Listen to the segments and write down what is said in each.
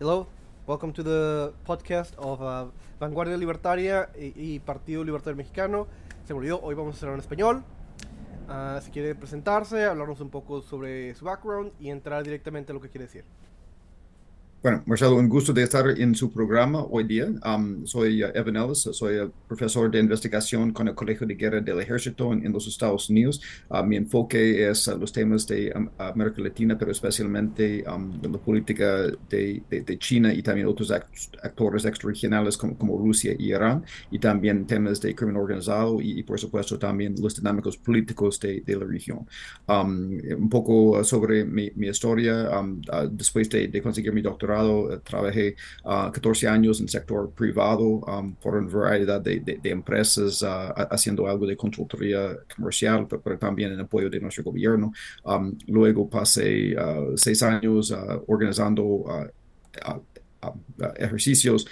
Hello, welcome to the podcast of uh, Vanguardia Libertaria y, y, Partido Libertario Mexicano. Se me olvidó, hoy vamos a hacerlo en español. Uh, si quiere presentarse, hablarnos un poco sobre su background y entrar directamente a lo que quiere decir. Bueno, Marcelo, un gusto de estar en su programa hoy día. Um, soy uh, Evan Ellis, soy uh, profesor de investigación con el Colegio de Guerra del Ejército en, en los Estados Unidos. Uh, mi enfoque es uh, los temas de um, América Latina, pero especialmente um, la política de, de, de, China y también otros act actores extraregionales como, como, Rusia y Irán, y también temas de crimen organizado y, y por supuesto también los dinámicos políticos de, de la región. Um, un poco sobre mi, mi historia, um, después de, de conseguir mi doctorado, eh, trabajé uh, ah, 14 años en el sector privado um, por una variedad de, de, de empresas uh, haciendo algo de consultoría comercial, pero, pero, también en apoyo de nuestro gobierno. Um, luego pasé uh, seis años organizando ejercicios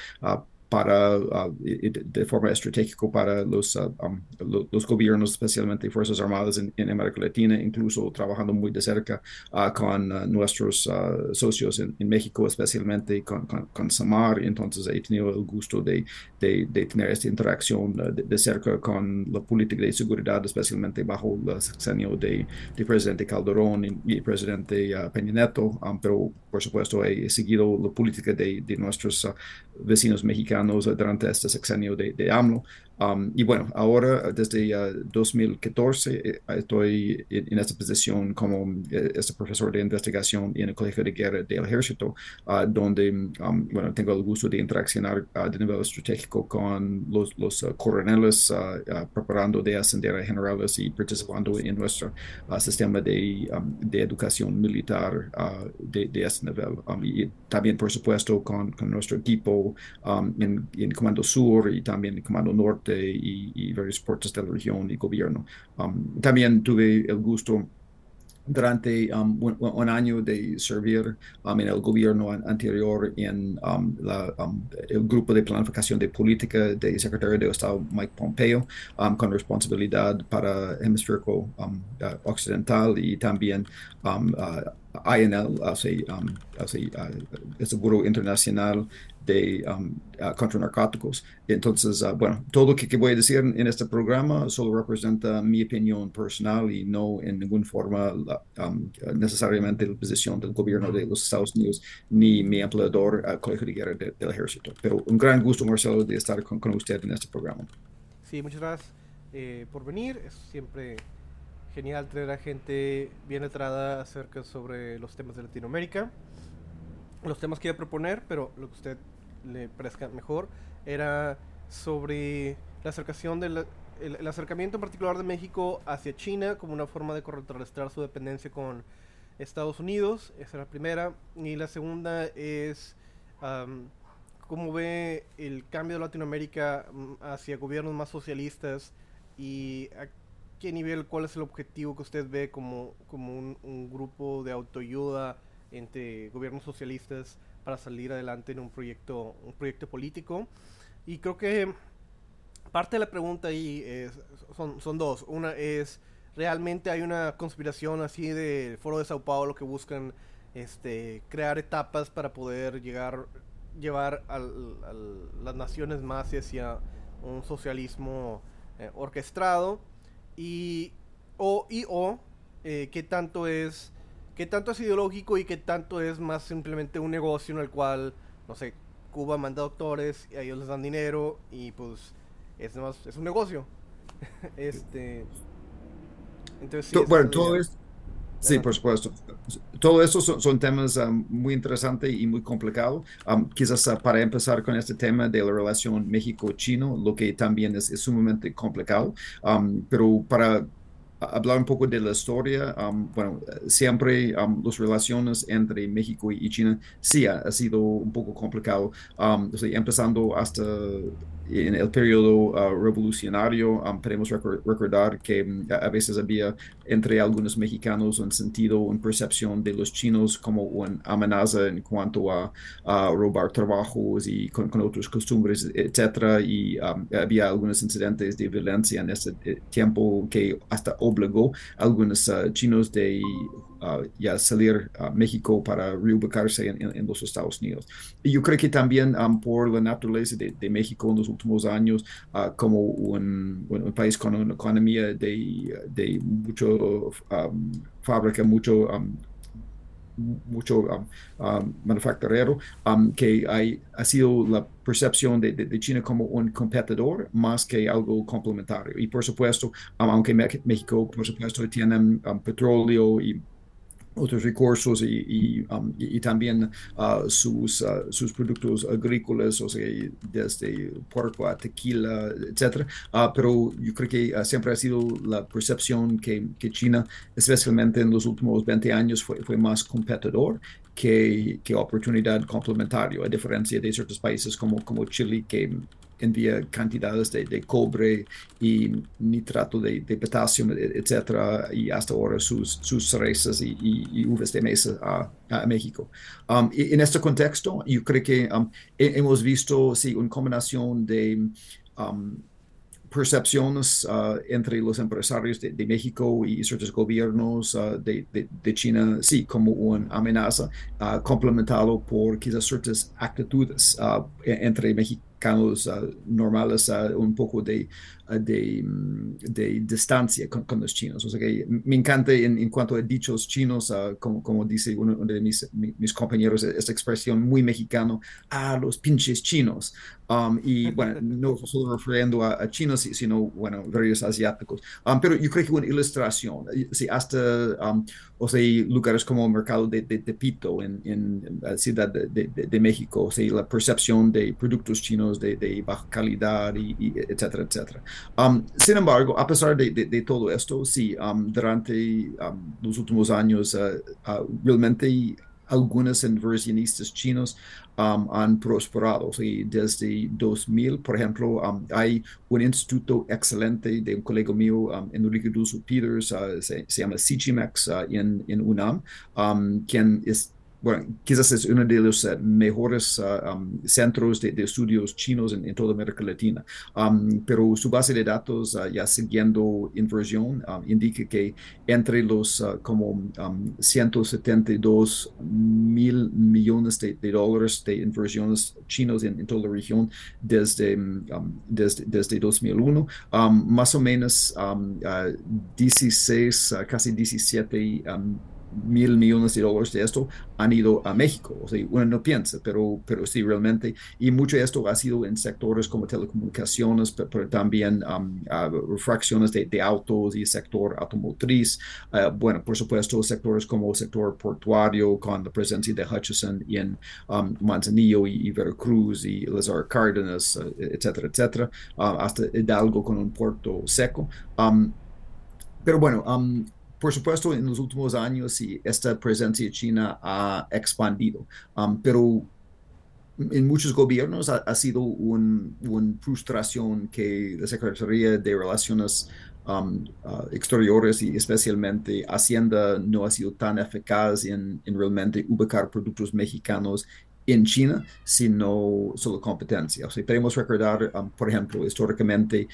para, uh, de forma estratégica para los, uh, um, los gobiernos, especialmente Fuerzas Armadas en, en, América Latina, incluso trabajando muy de cerca uh, con nuestros socios en, en, México, especialmente con, con, con, Samar. Entonces he tenido el gusto de, de, de tener esta interacción de, de, cerca con la política de seguridad, especialmente bajo el sexenio de, de presidente Calderón y, y presidente Peña. Um, pero, por supuesto, he seguido la política de nuestros vecinos mexicanos Cristiano Usodrante estas exenio de, de AMLO, Um, y bueno, ahora desde uh, 2014 eh, estoy en, en, esta posición como eh, este profesor de investigación en el Colegio de Guerra del Ejército, uh, donde um, bueno, tengo el gusto de interaccionar uh, de nivel estratégico con los, los coroneles preparando de ascender a generales y participando en nuestro sistema de, um, de, educación militar de, de, este nivel. Um, y también, por supuesto, con, con nuestro equipo en, en Comando Sur y también en Comando Norte y, y, varios puertos de la región y gobierno. Um, también tuve el gusto durante um, un, un, año de servir um, en el gobierno anterior en um, la, um, el grupo de planificación de política del secretario de Estado Mike Pompeo um, con responsabilidad para hemisferio uh, occidental y también uh, INL, hace, hace, uh, el Seguro Internacional de um, uh, contra narcóticos. Entonces, uh, bueno, todo lo que, que, voy a decir en, en, este programa solo representa mi opinión personal y no en ninguna forma la, um, necesariamente la posición del gobierno de los Estados Unidos ni mi empleador, uh, Colegio de Guerra de, del Ejército. Pero un gran gusto, Marcelo, de estar con, con usted en este programa. Sí, muchas gracias eh, por venir. Es siempre genial tener a gente bien letrada acerca sobre los temas de Latinoamérica. Los temas que iba a proponer, pero lo que usted le parezca mejor, era sobre la acercación del el, acercamiento en particular de México hacia China como una forma de contrarrestar su dependencia con Estados Unidos, esa es la primera, y la segunda es um, cómo ve el cambio de Latinoamérica mm, hacia gobiernos más socialistas y qué nivel, cuál es el objetivo que usted ve como, como un, un grupo de autoayuda entre gobiernos socialistas para salir adelante en un proyecto, un proyecto político. Y creo que parte de la pregunta ahí son, son dos. Una es, ¿realmente hay una conspiración así del Foro de Sao Paulo que buscan este, crear etapas para poder llegar, llevar a las naciones más hacia un socialismo eh, orquestado? Y o, y, o eh, qué tanto es qué tanto es ideológico y qué tanto es más simplemente un negocio en el cual, no sé, Cuba manda doctores y a ellos les dan dinero y pues es más, es un negocio. este entonces sí, bueno, todo es Sí, por supuesto. Todo eso son, son temas um, muy interesantes y muy complicados. Um, quizás uh, para empezar con este tema de la relación México-Chino, lo que también es, es sumamente complicado, um, pero para hablar un poco de la historia, um, bueno, siempre um, las relaciones entre México y China sí ha, ha sido un poco complicado, um, o sea, empezando hasta en el periodo uh, revolucionario um, podemos recordar que um, a veces había entre algunos mexicanos un sentido, una percepción de los chinos como una amenaza en cuanto a, a robar trabajos y con, con, otras costumbres, etcétera, y um, había algunos incidentes de violencia en ese eh, tiempo que hasta obligó a algunos uh, chinos de ya salir a México para reubicarse en, los Estados Unidos. Y yo creo que también por la naturaleza de, México en los últimos años, como un, país con una economía de, de mucho fábrica, mucho mucho um, um, manufacturero, um, que hay, ha sido la percepción de, de, China como un competidor más que algo complementario. Y por supuesto, aunque México, por supuesto, tiene petróleo y otros recursos y, um, también uh, sus, uh, sus productos agrícolas, o sea, desde puerco a tequila, etcétera. Uh, pero yo creo que siempre ha sido la percepción que, que, China, especialmente en los últimos 20 años, fue, fue más competidor que, que oportunidad complementario, a diferencia de ciertos países como, como Chile, que envía cantidades de, cobre y nitrato de, de, potasio, etcétera, y hasta ahora sus, sus cerezas y, y, uvas de mesa a, México. Um, y en este contexto, yo creo que um, hemos visto, sí, una combinación de um, percepciones uh, entre los empresarios de, México y ciertos gobiernos uh, de, de, China, sí, como una amenaza, uh, complementado por quizás ciertas actitudes entre México normales un poco de, de, de distancia con, con, los chinos. O sea que me encanta en, en cuanto a dichos chinos, como, como dice uno de mis, mis compañeros, esta expresión muy mexicano, a los pinches chinos. Um, y bueno, no solo refiriendo a, chinos, sino, bueno, varios asiáticos. Um, pero yo creo que una ilustración, sí, hasta, um, o sea, lugares como el mercado de, de, Tepito en, en, la Ciudad de, de, México, o sea, la percepción de productos chinos de, baja calidad, y, etcétera, etcétera. Sin embargo, a pesar de, todo esto, sí, durante los últimos años, uh, uh, realmente algunos inversionistas chinos um, han prosperado. Y desde 2000, por ejemplo, um, hay un instituto excelente de un colega mío, um, Enrique Dulce Peters, uh, se, llama CGMEX uh, en, en, UNAM, quien es bueno, quizás es uno de los eh, mejores ah, centros de, estudios chinos en, toda América Latina, pero su base de datos, uh, ya siguiendo inversión, indica que entre los uh, como 172 mil millones de, dólares de inversiones chinos en, toda la región desde, desde, desde, 2001, más o menos 16, casi 17 mil millones de dólares de esto han ido a México. O sea, uno no piensa, pero, pero sí realmente. Y mucho de esto ha sido en sectores como telecomunicaciones, pero, también um, fracciones de, autos y sector automotriz. Uh, bueno, por supuesto, sectores como el sector portuario con la presencia de Hutchison y en um, Manzanillo y, Veracruz y Lazar Cárdenas, uh, etcétera, etcétera, uh, hasta Hidalgo con un puerto seco. Um, pero bueno, por supuesto, en los últimos años sí, esta presencia china ha expandido, um, pero en muchos gobiernos ha, sido una frustración que la Secretaría de Relaciones um, uh, Exteriores y especialmente Hacienda no ha sido tan eficaz en, realmente ubicar productos mexicanos en China, sino solo competencia. O sea, recordar, um, por ejemplo, históricamente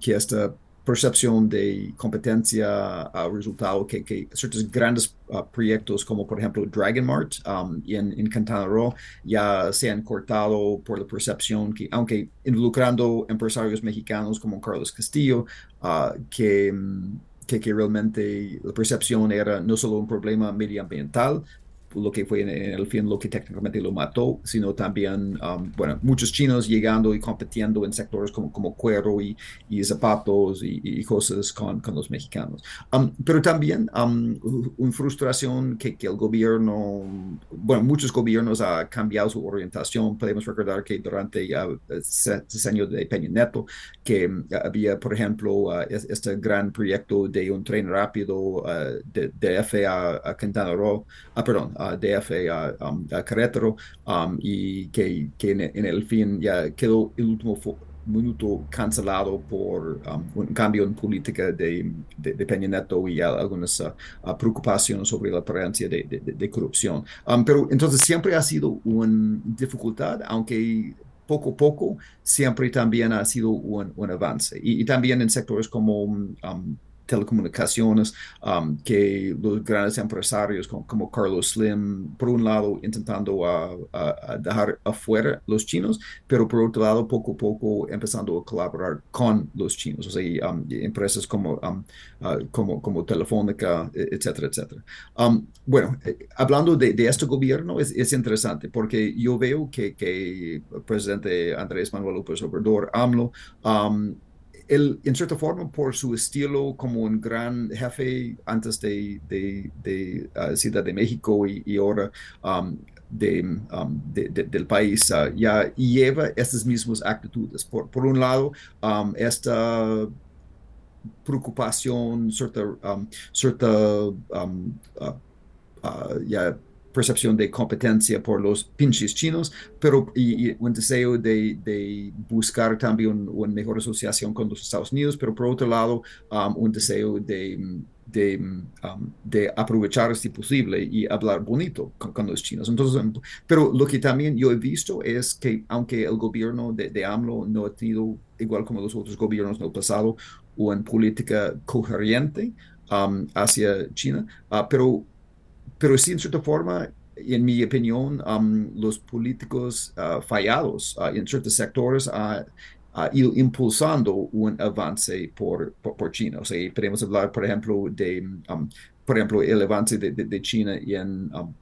que esta percepción de competencia ha resultado que, que ciertos grandes uh, proyectos como por ejemplo Dragon Mart um, en, en Quintana ya se han cortado por la percepción que aunque involucrando empresarios mexicanos como Carlos Castillo uh, que, que, que realmente la percepción era no solo un problema medioambiental lo que fue en, el fin lo que técnicamente lo mató, sino también, um, bueno, muchos chinos llegando y compitiendo en sectores como, como cuero y, y zapatos y, cosas con, con, los mexicanos. Um, pero también um, una frustración que, que, el gobierno, bueno, muchos gobiernos han cambiado su orientación. Podemos recordar que durante ya ese año de Peña Neto, que había, por ejemplo, uh, este gran proyecto de un tren rápido uh, de, de F a, a Quintana Roo, ah, perdón, DF um, a Querétaro um, y que, que en, el fin ya quedó el último minuto cancelado por um, un cambio en política de, de, Peña Neto y algunas uh, uh, preocupaciones sobre la presencia de, de corrupción. pero entonces siempre ha sido una dificultad, aunque poco a poco siempre también ha sido un, un avance. Y, también en sectores como telecomunicaciones, um, que los grandes empresarios como, Carlos Slim, por un lado, intentando a, dejar afuera los chinos, pero por otro lado, poco a poco empezando a colaborar con los chinos, o sea, um, empresas como, uh, como, como Telefónica, e, etcétera, etcétera. bueno, eh, hablando de, este gobierno, es, es, interesante porque yo veo que, que el presidente Andrés Manuel López Obrador, AMLO, él, en cierta forma, por su estilo como un gran jefe antes de, de, ah, Ciudad de México y, ahora um, um, del país, uh, ya lleva estas mismas actitudes. Por, por un lado, um, esta preocupación, cierta, cierta uh, uh, ya percepción de competencia por los pinches chinos, pero un deseo de, buscar también una mejor asociación con los Estados Unidos, pero por otro lado, um, un deseo de, de, um, de, aprovechar si posible y hablar bonito con, los chinos. Entonces, um, pero lo que también yo he visto es que aunque el gobierno de, de AMLO no ha tenido, igual como los otros gobiernos del pasado, una política coherente hacia China, uh, pero pero sí, en cierta forma, en mi opinión, um, los políticos uh, fallados uh, en ciertos sectores han ido impulsando un avance por, por, China. O sea, podemos hablar, por ejemplo, de, um, por ejemplo, el avance de, de, China en um,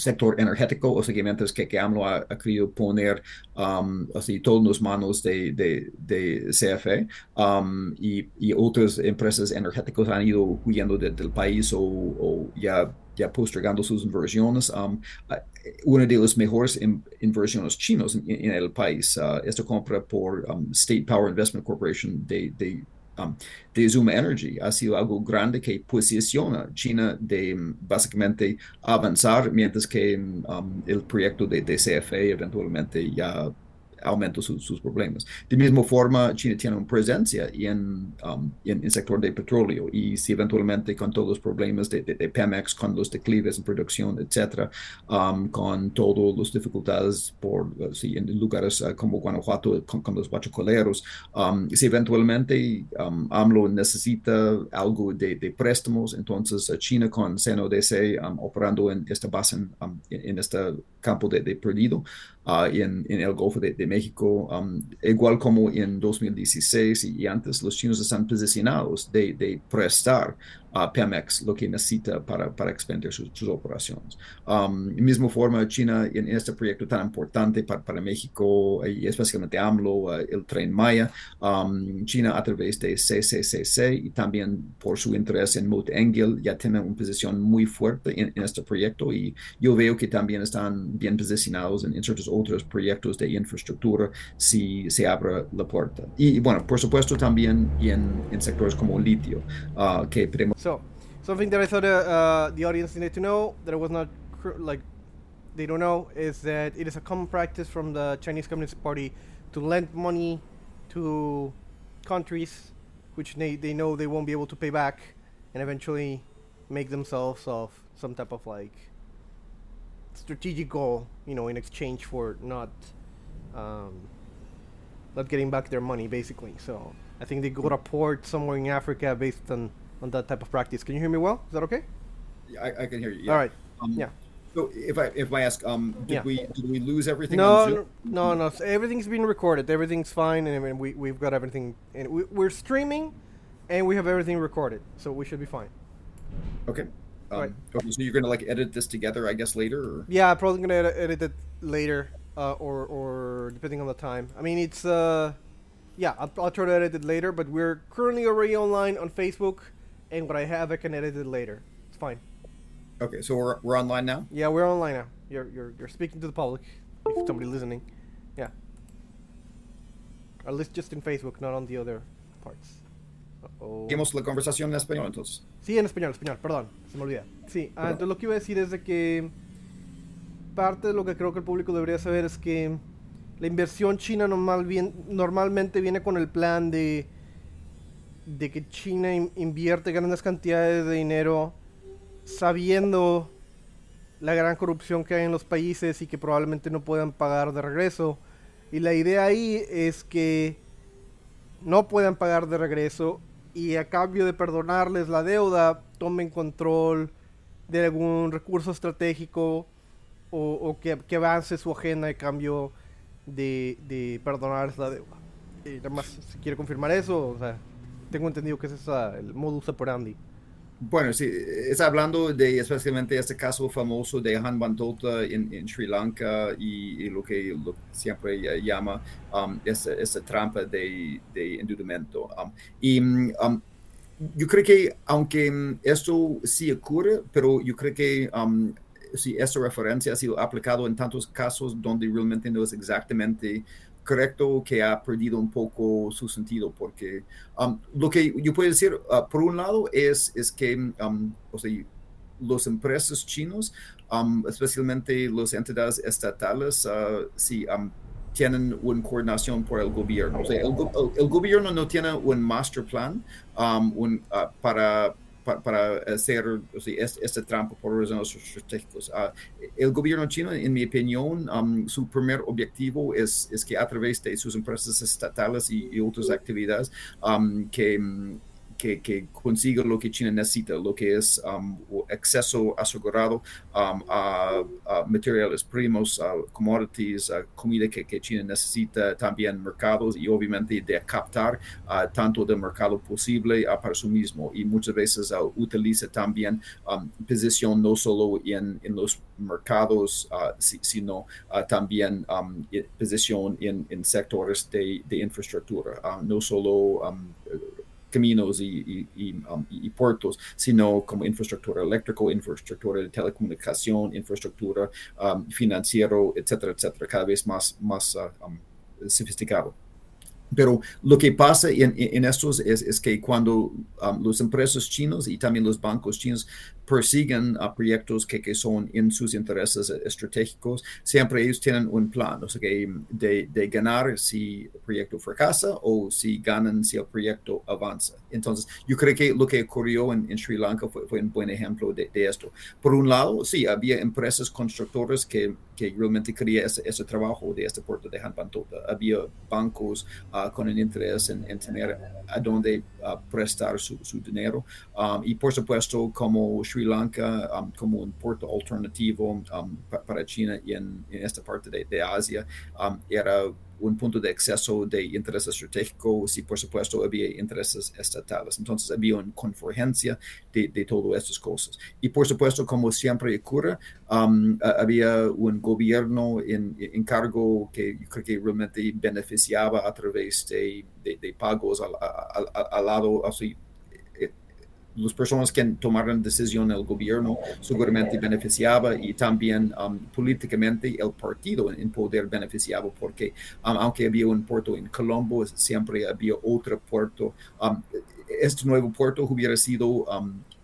sector energético, o sea, mientras que, que AMLO ha, querido poner um, así todo en manos de, de, de CFE um, y, y, otras empresas energéticas han ido huyendo del país o, o, ya, ya postergando sus inversiones. Um, una de las mejores inversiones chinos en, el país, uh, esta compra por um, State Power Investment Corporation de, de Um, de Zuma Energy ha sido algo grande que posiciona China de um, básicamente avanzar, mientras que um, el proyecto de, de CFE eventualmente ya aumenta sus problemas. De misma forma, China tiene una presencia en, um, en, el sector de petróleo y si eventualmente con todos los problemas de, de, Pemex, con los declives en producción, etcétera, um, con todas las dificultades por, uh, en lugares uh, como Guanajuato, con, los guachacoleros, um, si eventualmente AMLO necesita algo de, préstamos, entonces uh, China con CNODC operando en esta base, en, en este campo de, perdido, en, en, el Golfo de, México, um, igual como en 2016 y, antes, los chinos están posicionados de, de prestar a Pemex lo que necesita para, para expandir sus, operaciones. Um, de misma forma, China en, este proyecto tan importante para, para México y especialmente AMLO, uh, el tren Maya, um, China a través de CCCC y también por su interés en Mount Engel ya tiene una posición muy fuerte en, este proyecto y yo veo que también están bien posicionados en, ciertos otros proyectos de infraestructura si se abre la puerta. Y, bueno, por supuesto también en, en sectores como litio, uh, que So, something that I thought uh, uh, the audience needed to know that I was not like they don't know is that it is a common practice from the Chinese Communist Party to lend money to countries which they, they know they won't be able to pay back and eventually make themselves of some type of like strategic goal, you know, in exchange for not um, not getting back their money, basically. So I think they got a port somewhere in Africa based on on that type of practice. Can you hear me well? Is that okay? Yeah, I, I can hear you. Yeah. All right. Um, yeah. So if I if I ask, um, did yeah. we did we lose everything? No, no, no. So everything's being recorded. Everything's fine, and I mean, we we've got everything, and we, we're streaming, and we have everything recorded, so we should be fine. Okay. Um, right. Okay, so you're gonna like edit this together, I guess, later. Or? Yeah, I'm probably gonna edit, edit it later, uh, or or depending on the time. I mean, it's uh, yeah, I'll, I'll try to edit it later, but we're currently already online on Facebook and what I have I can edit it later. It's fine. Okay, so we're, we're online now. Yeah, we're online now. You're you're you're speaking to the public. If somebody listening, yeah. At least just in Facebook, not on the other parts. Uh-oh. la conversación en español entonces. Sí, en español, español, perdón, se me olvida. Sí, ah, entonces lo que iba a decir es de que parte de lo que creo que el público debería saber es que la inversión china normal bien, normalmente viene con el plan de de que China invierte grandes cantidades de dinero sabiendo la gran corrupción que hay en los países y que probablemente no puedan pagar de regreso. Y la idea ahí es que no puedan pagar de regreso y a cambio de perdonarles la deuda, tomen control de algún recurso estratégico o, que, avance su agenda de cambio de, perdonarles la deuda. Y nada quiere confirmar eso, tengo entendido que es esa, el modus operandi. Bueno, sí, está hablando de especialmente este caso famoso de Han Bantota en, en Sri Lanka y, lo que siempre llama um, esta, trampa de, de endeudamiento. Um, y um, yo creo que aunque esto sí ocurre, pero yo creo que si esta referencia ha sido aplicado en tantos casos donde realmente no es exactamente correcto que ha perdido un poco su sentido, porque um, lo que yo puedo decir, uh, por un lado, es, es que um, los empresas chinos, um, especialmente las entidades estatales, uh, sí, tienen una coordinación por el gobierno. El, gobierno no tiene un master plan uh, para para, hacer este, trampo por razones estratégicos. Uh, el gobierno chino, en mi opinión, um, su primer objetivo es, es, que a través de sus empresas estatales y, otras actividades um, que que, que, consiga lo que China necesita, lo que es um, acceso asegurado um, a, materiales primos, a commodities, a comida que, China necesita, también mercados y obviamente de captar uh, tanto del mercado posible uh, para su mismo. Y muchas veces uh, utiliza también um, posición no solo en, en los mercados, sino también posición en, en, sectores de, de infraestructura, no solo caminos y, um, y, y, puertos, sino como infraestructura eléctrica, infraestructura de telecomunicación, infraestructura um, financiero, etcétera, etcétera, cada vez más, más uh, um, sofisticado. Pero lo que pasa en, en estos es, es, que cuando um, los empresas chinos y también los bancos chinos persiguen a proyectos que, que, son en sus intereses estratégicos, siempre ellos tienen un plan, o sea, que de, de, ganar si el proyecto fracasa o si ganan si el proyecto avanza. Entonces, yo creo que lo que ocurrió en, Sri Lanka fue, fue, un buen ejemplo de, de, esto. Por un lado, sí, había empresas constructoras que, que realmente querían ese, ese, trabajo de este puerto de Hanpantota. Había bancos uh, con el interés en, en, tener a dónde uh, prestar su, su dinero. Um, y por supuesto, como Sri Lanka um, como un puerto alternativo um, para China y en, esta parte de, de Asia era un punto de acceso de interés estratégico y por supuesto había intereses estatales. Entonces había una convergencia de, de todas estas cosas. Y por supuesto, como siempre ocurre, había un gobierno en, en, cargo que creo que realmente beneficiaba a través de, de, pagos al, al, al lado así las personas que tomaron decisión el gobierno seguramente beneficiaba y también um, políticamente el partido en poder beneficiaba porque um, aunque había un puerto en Colombo siempre había otro puerto um, este nuevo puerto hubiera sido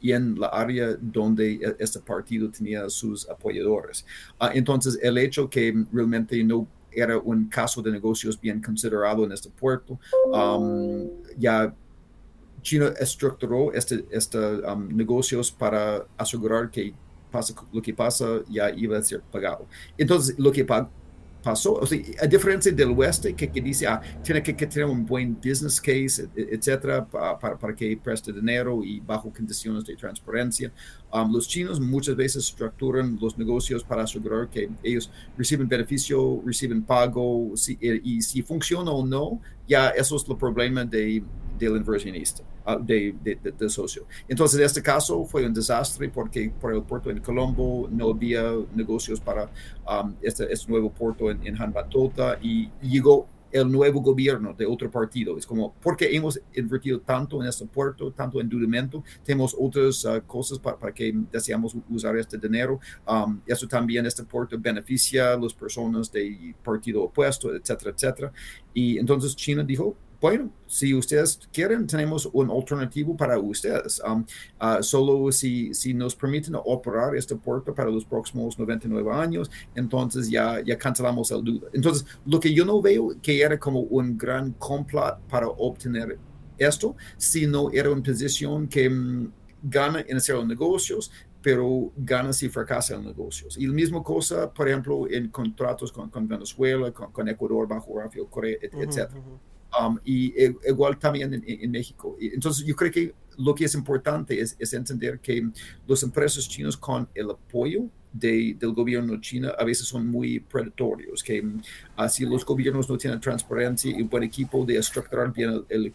en la área donde e, este partido tenía sus apoyadores. Uh, entonces, el hecho que realmente no era un caso de negocios bien considerado en este puerto, ya China estructuró este, este um, negocios para asegurar que pasa, lo que pasa ya iba a ser pagado. Entonces, lo que pasó, o sea, a diferencia del oeste, que, que dice, ah, tiene que, tener un buen business case, etcétera, para, para, que preste dinero y bajo condiciones de transparencia. Um, los chinos muchas veces estructuran los negocios para asegurar que ellos reciben beneficio, reciben pago, y, y si funciona o no, ya eso es el problema de, del inversionista. Ah, de, de, socio. Entonces, este caso fue un desastre porque por el puerto en Colombo no había negocios para um, este, este, nuevo puerto en, en Hanbatota y llegó el nuevo gobierno de otro partido. Es como, porque hemos invertido tanto en este puerto, tanto en endeudamiento, tenemos otras uh, cosas para, para, que deseamos usar este dinero. Um, eso también, este puerto beneficia a las personas del partido opuesto, etcétera, etcétera. Y entonces China dijo, bueno, si ustedes quieren, tenemos un alternativo para ustedes. Um, uh, solo si, si nos permiten operar este puerto para los próximos 99 años, entonces ya, ya cancelamos el duda. Entonces, lo que yo no veo que era como un gran complot para obtener esto, sino era una posición que um, gana en hacer los negocios, pero gana si fracasa en negocios. Y la misma cosa, por ejemplo, en contratos con, con Venezuela, con, Ecuador, bajo Rafael Corea, etc. um, y e, igual también en, México. Entonces, yo creo que lo que es importante es, es entender que los empresas chinos con el apoyo de, del gobierno chino a veces son muy predatorios, que así los gobiernos no tienen transparencia y buen equipo de estructurar bien el,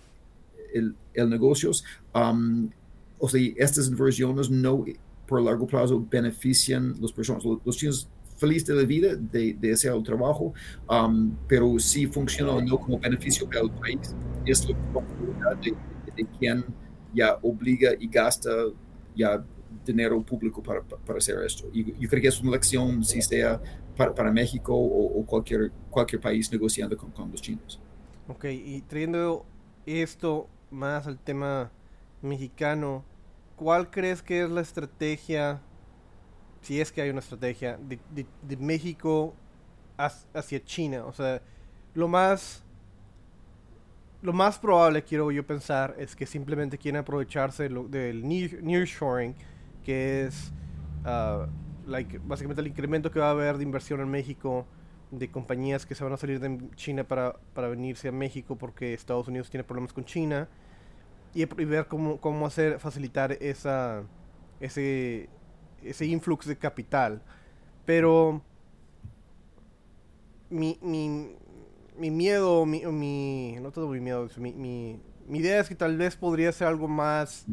el, el, negocios, um, o sea, estas inversiones no por largo plazo benefician a las personas. Los, chinos felices de la vida de, de el trabajo, um, pero si funciona o no como beneficio para el país, es la de, de, quien ya obliga y gasta ya dinero público para, para, hacer esto. Y yo creo que es una lección, si sea para, para México o, cualquier, cualquier país negociando con, con los chinos. Ok, y trayendo esto más al tema mexicano, ¿cuál crees que es la estrategia, si es que hay una estrategia, de, México hacia China? O sea, lo más lo más probable, quiero yo pensar, es que simplemente quieren aprovecharse del nearshoring, que es uh, like, básicamente el incremento que va a haber de inversión en México, de compañías que se van a salir de China para, para venirse a México porque Estados Unidos tiene problemas con China y, ver cómo, cómo hacer facilitar esa ese ese influx de capital. Pero mi, mi, mi miedo mi, mi, no todo mi miedo mi, mi, mi, idea es que tal vez podría ser algo más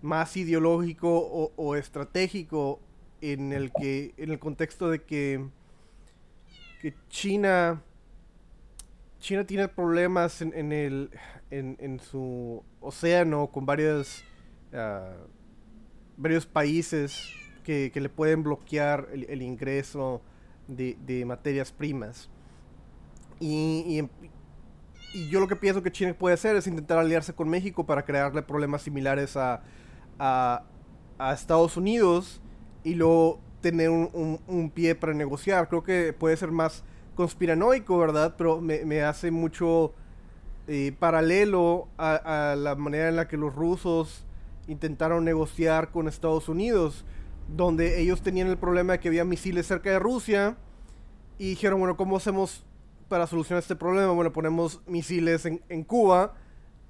más ideológico o, estratégico en el que en el contexto de que que China China tiene problemas en, en el en, su océano con varios, ah, varios países que, le pueden bloquear el, ingreso de, materias primas. Y, yo lo que pienso que China puede hacer es intentar aliarse con México para crearle problemas similares a, Estados Unidos y luego tener un, pie para negociar. Creo que puede ser más conspiranoico, ¿verdad? Pero me, me hace mucho eh, paralelo a, la manera en la que los rusos intentaron negociar con Estados Unidos, donde ellos tenían el problema de que había misiles cerca de Rusia y dijeron, bueno, ¿cómo hacemos para solucionar este problema? Bueno, ponemos misiles en, en Cuba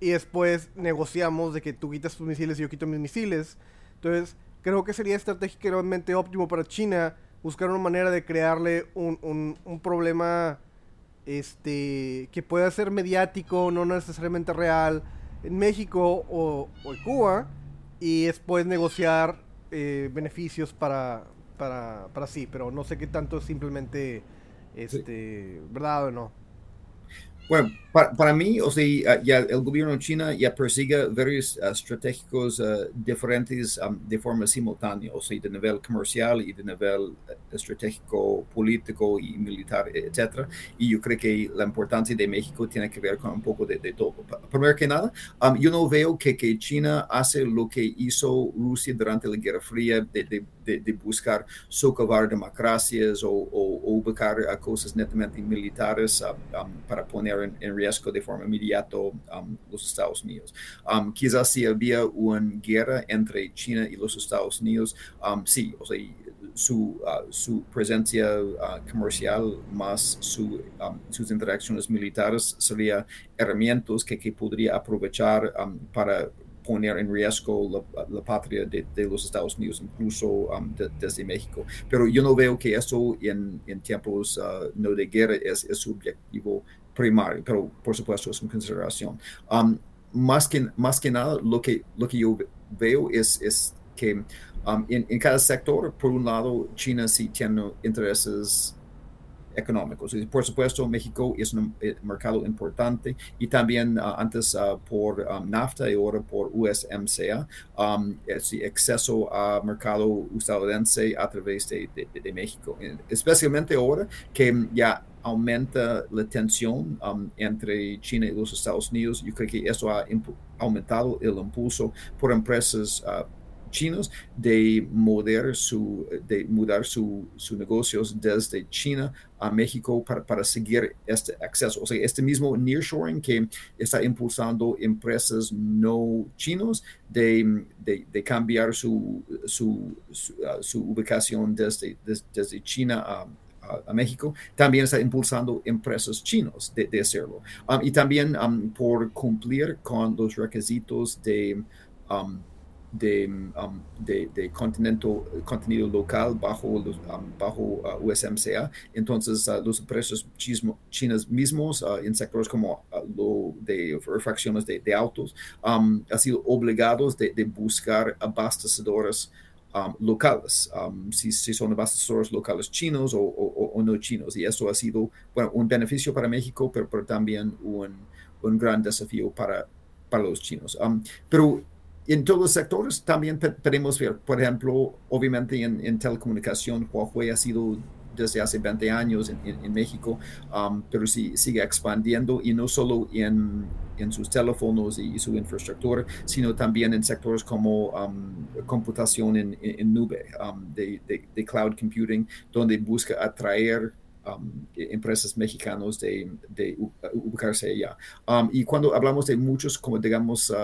y después negociamos de que tú quitas tus misiles y yo quito mis misiles. Entonces, creo que sería estratégicamente óptimo para China buscar una manera de crearle un, un, problema este, que pueda ser mediático, no necesariamente real, en México o, en Cuba, y después negociar eh, beneficios para, para, para sí, pero no sé qué tanto es simplemente este, verdad o no. Bueno, para, para, mí, o sea, ya el gobierno de China ya persigue varios uh, estratégicos uh, diferentes um, de forma simultánea, o sea, de nivel comercial y de nivel uh, estratégico, político y militar, etc. Y yo creo que la importancia de México tiene que ver con un poco de, de todo. Primero que nada, um, yo no veo que, que, China hace lo que hizo Rusia durante la Guerra Fría de, de de, buscar socavar democracias o, o, o ubicar cosas netamente militares um, para poner en, en, riesgo de forma inmediata um, los Estados Unidos. Um, quizás si había una guerra entre China y los Estados Unidos, sí, o sea, su, uh, su presencia uh, comercial más su, sus interacciones militares serían herramientas que, que podría aprovechar para poner en riesgo la, patria de, los Estados Unidos, incluso um, desde México. Pero yo no veo que eso en, tiempos uh, no de guerra es, su objetivo primario, pero por supuesto es una consideración. Um, más, que, más que nada, lo que, lo que yo veo es, es que um, en, en, cada sector, por un lado, China sí tiene intereses económicos. Y por supuesto, México es un eh, mercado importante y también uh, antes uh, por um, NAFTA y ahora por USMCA, um, es acceso a mercado estadounidense a través de, de, de, México. Especialmente ahora que ya aumenta la tensión um, entre China y los Estados Unidos. Yo creo que eso ha aumentado el impulso por empresas uh, chinos de mudar su, de mudar sus su negocios desde China a México para, para, seguir este acceso. O sea, este mismo nearshoring que está impulsando empresas no chinos de, de, cambiar su, su, uh, ubicación desde, desde, China a, a, México, también está impulsando empresas chinos de, hacerlo. Um, y también um, por cumplir con los requisitos de... Um, de, de, de contenido local bajo, bajo uh, USMCA. Entonces, uh, los empresas chinas mismos uh, en sectores como lo de refacciones de autos han sido obligados de, buscar abastecedores locales, si, si, son abastecedores locales chinos o, o, no chinos. Y eso ha sido un beneficio para México, pero, también un, un, gran desafío para, para los chinos. pero en todos los sectores también podemos ver, por ejemplo, obviamente en, en telecomunicación, Huawei ha sido desde hace 20 años en, México, um, pero sí, sigue expandiendo y no solo en, en, sus teléfonos y su infraestructura, sino también en sectores como um, computación en, en nube, um, de, cloud computing, donde busca atraer empresas mexicanas de, de, ubicarse allá. y cuando hablamos de muchos, como digamos, uh,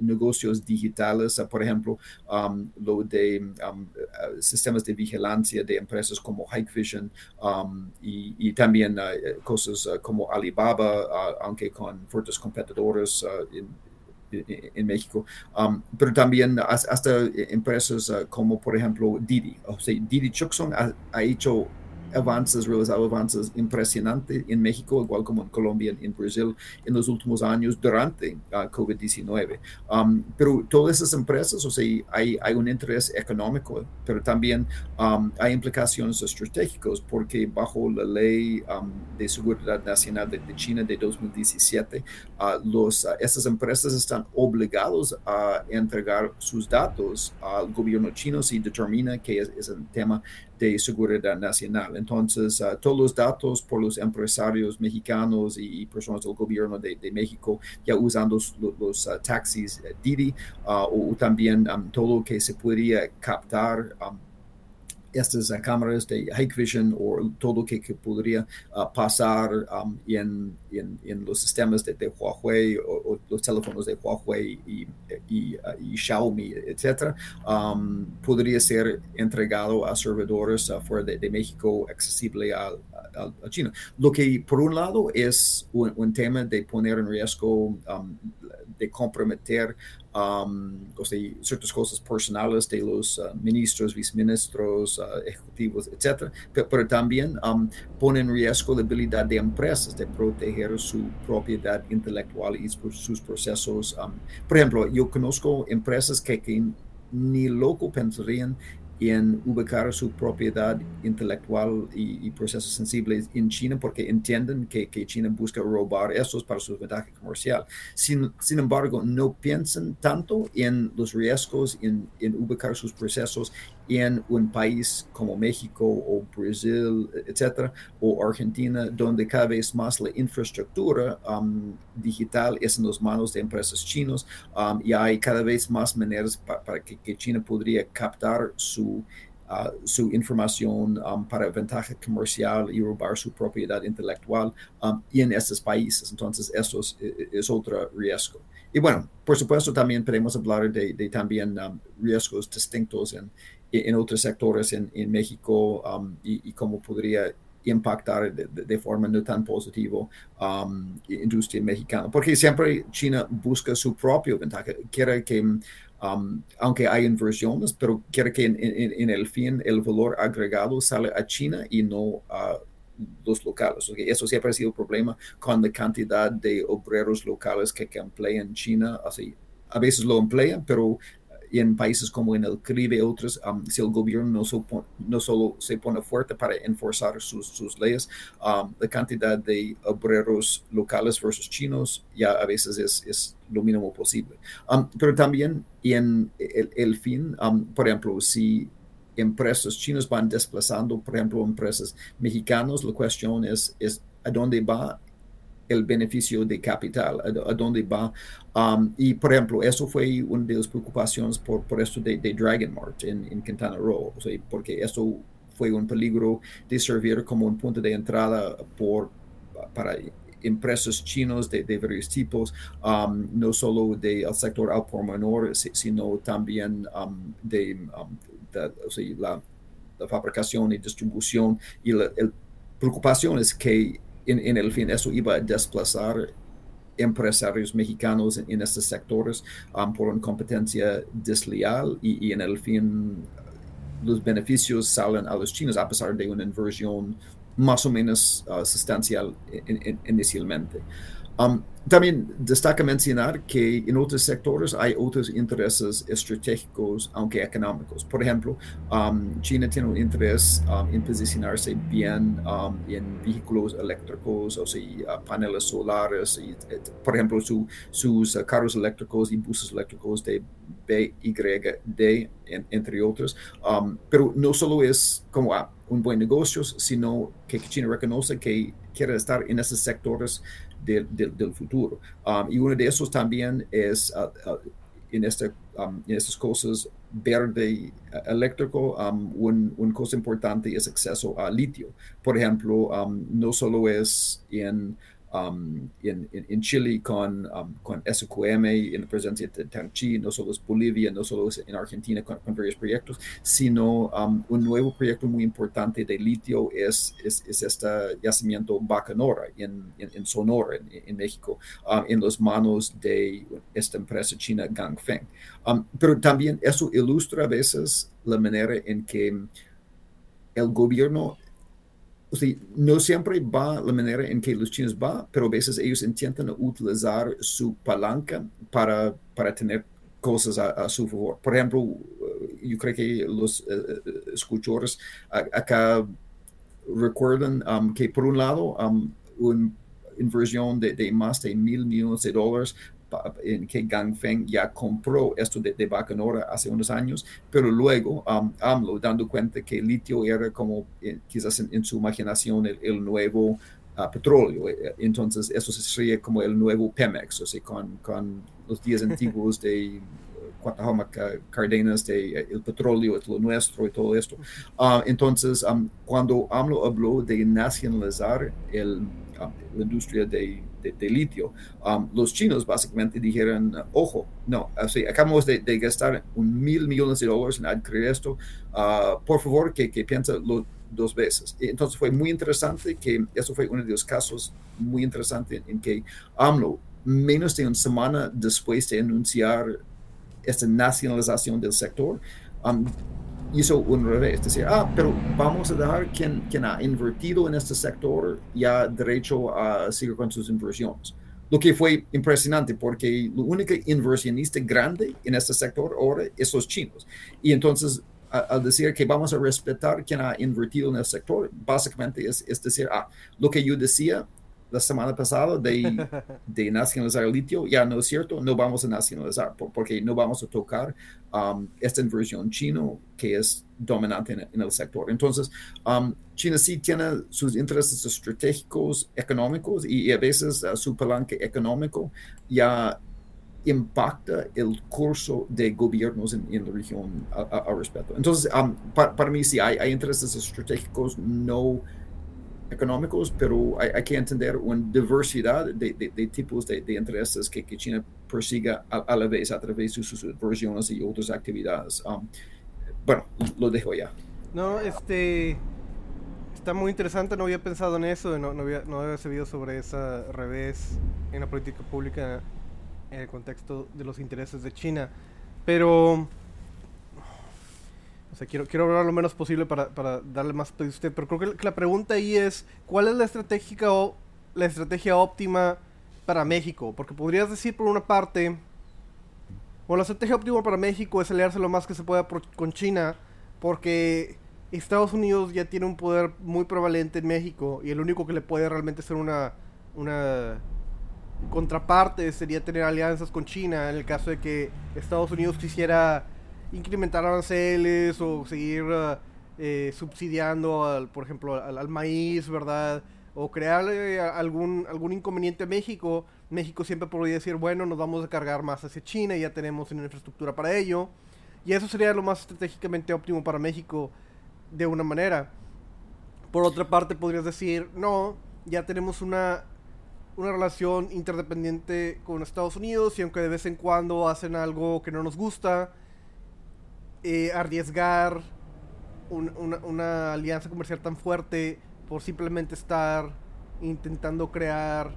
negocios digitales, por ejemplo, um, lo de um, ah, sistemas de vigilancia de empresas como Hikvision um, y, también ah, cosas como Alibaba, aunque con fuertes competidores en, en México, pero también hasta empresas como por ejemplo Didi. O sea, Didi Chuxon ha hecho avances, realizado avances impresionantes en México, igual como en Colombia, en Brasil, en los últimos años durante uh, COVID-19. Um, pero todas esas empresas, o sea, hay, hay un interés económico, pero también um, hay implicaciones estratégicas porque bajo la ley um, de seguridad nacional de, China de 2017, uh, los, uh, estas empresas están obligados a entregar sus datos al gobierno chino si determina que es, es un tema de seguridad nacional. Entonces, uh, todos los datos por los empresarios mexicanos y, personas del gobierno de, México ya usando los, uh, taxis uh, Didi o también um, todo lo que se podría captar estas cámaras de Hikvision o todo lo que, podría uh, pasar um, en, en, los sistemas de, Huawei o, los teléfonos de Huawei y, y, uh, Xiaomi, etc., um, podría ser entregado a servidores uh, fuera de, México accesible a, China. Lo que por un lado es un, tema de poner en riesgo, um, de comprometer um, o sea, ciertas cosas personales de los uh, ministros, viceministros, uh, ejecutivos, etc. Pero, también um, pone en riesgo la habilidad de empresas de proteger su propiedad intelectual y sus procesos. Um, por ejemplo, yo conozco empresas que, que ni loco pensarían en ubicar su propiedad intelectual y, procesos sensibles en China porque entienden que, China busca robar estos para su ventaja comercial. Sin, sin embargo, no piensan tanto en los riesgos en, en ubicar sus procesos en un país como México o Brasil, etcétera, o Argentina, donde cada vez más la infraestructura um, digital es en las manos de empresas chinas um, y hay cada vez más maneras para que, China podría captar su uh, su información um, para ventaja comercial y robar su propiedad intelectual en estos países. Entonces, eso es, es, otro riesgo. Y bueno, por supuesto, también podemos hablar de, de también riesgos distintos en, en otros sectores en, en México um, y, cómo podría impactar de, forma no tan positiva um, industria mexicana. Porque siempre China busca su propio ventaja, quiere que, um, aunque hay inversiones, pero quiere que en, el fin el valor agregado sale a China y no a los locales. Eso siempre ha sido un problema con la cantidad de obreros locales que, que emplean China. Así, a veces lo emplean, pero y en países como en el Caribe y otros, um, si el gobierno no, no, solo se pone fuerte para enforzar sus, sus leyes, um, la cantidad de obreros locales versus chinos ya a veces es, es lo mínimo posible. Um, pero también en el, el fin, por ejemplo, si empresas chinas van desplazando, por ejemplo, empresas mexicanas, la cuestión es, es a dónde va el beneficio de capital, a, dónde va. Um, y, por ejemplo, eso fue una de las preocupaciones por, por esto de, Dragon Mart en, en Quintana Roo, porque eso fue un peligro de servir como un punto de entrada por, para empresas chinos de, de varios tipos, um, no solo del sector al por menor, sino también um, de, la la fabricación y distribución y la preocupación es que en, el fin eso iba a desplazar empresarios mexicanos en, estos sectores um, por una competencia desleal y, en el fin los beneficios salen a los chinos a pesar de una inversión más o menos uh, sustancial inicialmente. Um, también destaca mencionar que en otros sectores hay otros intereses estratégicos, aunque económicos. Por ejemplo, um, China tiene un interés um, en posicionarse bien en vehículos eléctricos, o sea, uh, paneles solares, y, por ejemplo, sus uh, carros eléctricos y buses eléctricos de BYD, entre otros. pero no solo es como ah, un buen negocio, sino que China reconoce que quiere estar en esos sectores del futuro. Um, y uno de esos también es uh, uh, en, este, um, en estas cosas verde uh, eléctrico, um, un, un, cosa importante es acceso a litio. Por ejemplo, no solo es en Um, en, en, Chile con, um, con SQM, en la presencia de Tanchi, no solo es Bolivia, no solo es en Argentina con, varios proyectos, sino um, un nuevo proyecto muy importante de litio es, es, es este yacimiento Bacanora en, en, Sonora, en, México, en las manos de esta empresa china Gangfeng. pero también eso ilustra a veces la manera en que el gobierno o sea, no siempre va la manera en que los chinos va, pero a veces ellos intentan utilizar su palanca para, para tener cosas a, su favor. Por ejemplo, eh, yo creo que los uh, escuchadores acá recuerdan um, que por un lado um, una inversión de, de, más de mil millones de dólares en que Gangfeng ya compró esto de, de Bacanora hace unos años, pero luego um, AMLO, dando cuenta que el litio era como eh, quizás en, su imaginación el, nuevo uh, petróleo, eh, entonces eso sería como el nuevo Pemex, o sea, con, con los días antiguos de Cuatahoma Cardenas de eh, el petróleo es lo nuestro y todo esto. Uh, entonces, um, cuando AMLO habló de nacionalizar el, la industria de de, litio. Um, los chinos básicamente dijeron, ojo, no, así, acabamos de, gastar un mil millones de dólares en adquirir esto, uh, por favor que, que piensa dos veces. Entonces fue muy interesante que eso fue uno de los casos muy interesantes en que AMLO, menos de una semana después de anunciar esta nacionalización del sector, um, hizo un revés, decir, ah, pero vamos a dejar quien, quien ha invertido en este sector ya derecho a seguir con sus inversiones. Lo que fue impresionante porque el único inversionista grande en este sector ahora es los chinos. Y entonces, al decir que vamos a respetar quien ha invertido en el sector, básicamente es, es decir, ah, lo que yo decía la semana pasada de, de, nacionalizar el litio, ya no es cierto, no vamos a nacionalizar porque no vamos a tocar um, esta inversión chino que es dominante en, el sector. Entonces, um, China sí tiene sus intereses estratégicos, económicos y, a veces uh, su palanca económico ya impacta el curso de gobiernos en, la región al respecto. Entonces, um, para mí sí hay, hay intereses estratégicos no económicos, pero hay, que entender una diversidad de, de, tipos de, intereses que, que China persiga a, la vez a través de sus versiones y otras actividades. Um, bueno, lo dejo ya. No, este está muy interesante, no había pensado en eso, no, no, había, no había sabido sobre ese revés en la política pública en el contexto de los intereses de China. Pero o sea, quiero, quiero hablar lo menos posible para, para darle más a usted, pero creo que la pregunta ahí es, ¿cuál es la estrategia, o, la estrategia óptima para México? Porque podrías decir por una parte, bueno, la estrategia óptima para México es aliarse lo más que se pueda con China, porque Estados Unidos ya tiene un poder muy prevalente en México y el único que le puede realmente ser una, una contraparte sería tener alianzas con China en el caso de que Estados Unidos quisiera incrementar aranceles o seguir eh, subsidiando, al, por ejemplo, al, maíz, ¿verdad? O crearle algún, algún inconveniente a México. México siempre podría decir, bueno, nos vamos a cargar más hacia China, ya tenemos una infraestructura para ello. Y eso sería lo más estratégicamente óptimo para México de una manera. Por otra parte, podrías decir, no, ya tenemos una, una relación interdependiente con Estados Unidos y aunque de vez en cuando hacen algo que no nos gusta, eh, arriesgar una, alianza comercial tan fuerte por simplemente estar intentando crear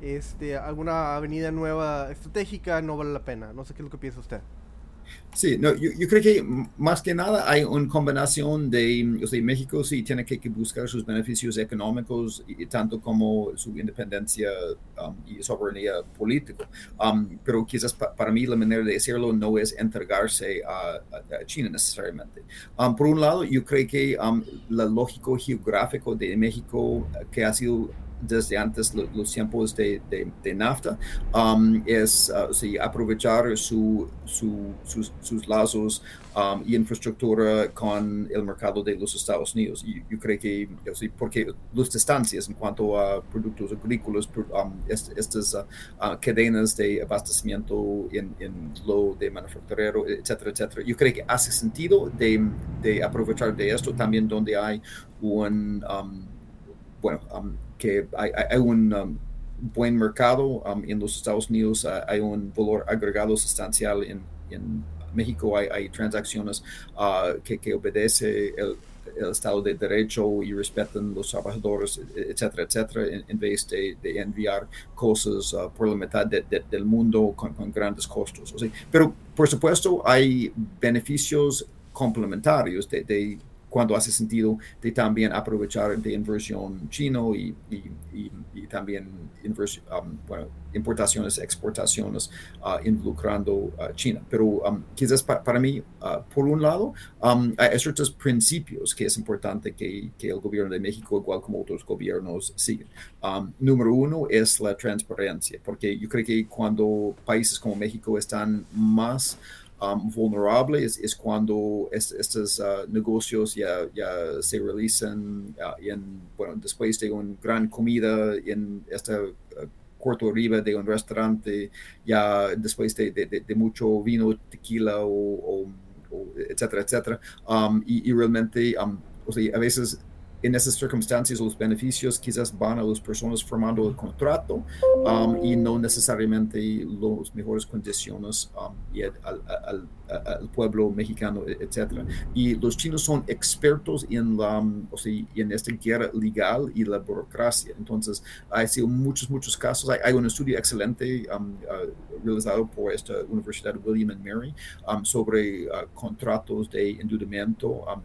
este, alguna avenida nueva estratégica no vale la pena. No sé qué es lo que piensa usted. Sí, no, yo, creo que más que nada hay una combinación de, o sea, México sí tiene que, buscar sus beneficios económicos y, tanto como su independencia um, y soberanía política. Um, pero quizás para mí la manera de decirlo no es entregarse a, China necesariamente. Um, por un lado, yo creo que la lógico geográfico de México que ha sido desde antes los tiempos de, de, NAFTA, um, es uh, aprovechar su, sus, lazos um, y infraestructura con el mercado de los Estados Unidos. Y yo creo que, porque las distancias en cuanto a productos agrícolas, um, estas uh, uh, cadenas de abastecimiento en, en, lo de manufacturero, etcétera, etcétera, yo creo que hace sentido de, de aprovechar de esto también donde hay un, bueno, que hay, un um, buen mercado um, en los Estados Unidos, uh, hay un valor agregado sustancial en, México, hay, transacciones uh, que, que obedece el, Estado de Derecho y respetan los trabajadores, etcétera, etcétera, en, vez de, enviar cosas uh, por la mitad del mundo con, grandes costos. pero, por supuesto, hay beneficios complementarios de cuando hace sentido de también aprovechar de inversión chino y, también um, bueno, importaciones, exportaciones uh, involucrando a China. Pero um, quizás para mí, uh, por un lado, um, hay ciertos principios que es importante que, que, el gobierno de México, igual como otros gobiernos, sigan. número uno es la transparencia, porque yo creo que cuando países como México están más um, vulnerable es, cuando estos uh, negocios ya, ya se realizan uh, en, bueno, después de una gran comida en este uh, cuarto arriba de un restaurante, ya después de, de, mucho vino, tequila o, etcétera, etcétera. Um, y, realmente, um, o sea, a veces en esas circunstancias los beneficios quizás van a las personas formando el contrato um, y no necesariamente las mejores condiciones um, y al, al pueblo mexicano, e, etcétera. Y los chinos son expertos en, la, o sea, en esta guerra legal y la burocracia. Entonces, hay sido muchos, muchos casos. Hay, un estudio excelente um, uh, realizado por esta Universidad William and Mary um, sobre uh, contratos de endeudamiento, um,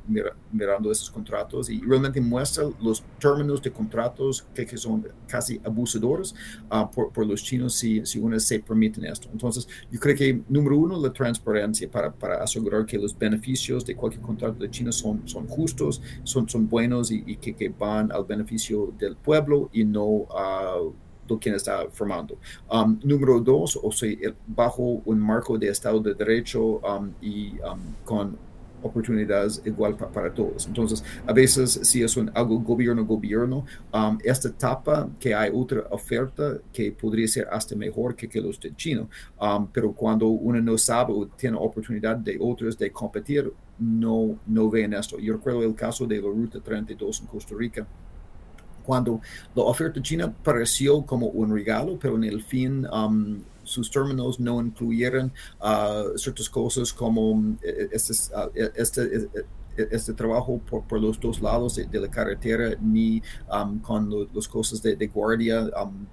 mirando esos contratos y realmente muestra los términos de contratos que, que son casi abusadores uh, por, por, los chinos si, si uno se permiten esto. Entonces, yo creo que, número uno, la transparencia para, para, asegurar que los beneficios de cualquier contrato de China son, son justos, son, son buenos y, que, que, van al beneficio del pueblo y no a quien está formando. Um, número dos, o sea, bajo un marco de Estado de Derecho um, y um, con oportunidades igual para todos. Entonces, a veces si es un algo gobierno-gobierno, um, esta etapa que hay otra oferta que podría ser hasta mejor que, que los de chino, um, pero cuando uno no sabe o tiene oportunidad de otros de competir, no, no ven esto. Yo recuerdo el caso de la Ruta 32 en Costa Rica cuando la oferta china pareció como un regalo, pero en el fin um, sus términos no incluyeron uh, ciertas cosas como eh, este, uh, este, eh, este trabajo por, por, los dos lados de, la carretera ni um, con las cosas de, guardia um,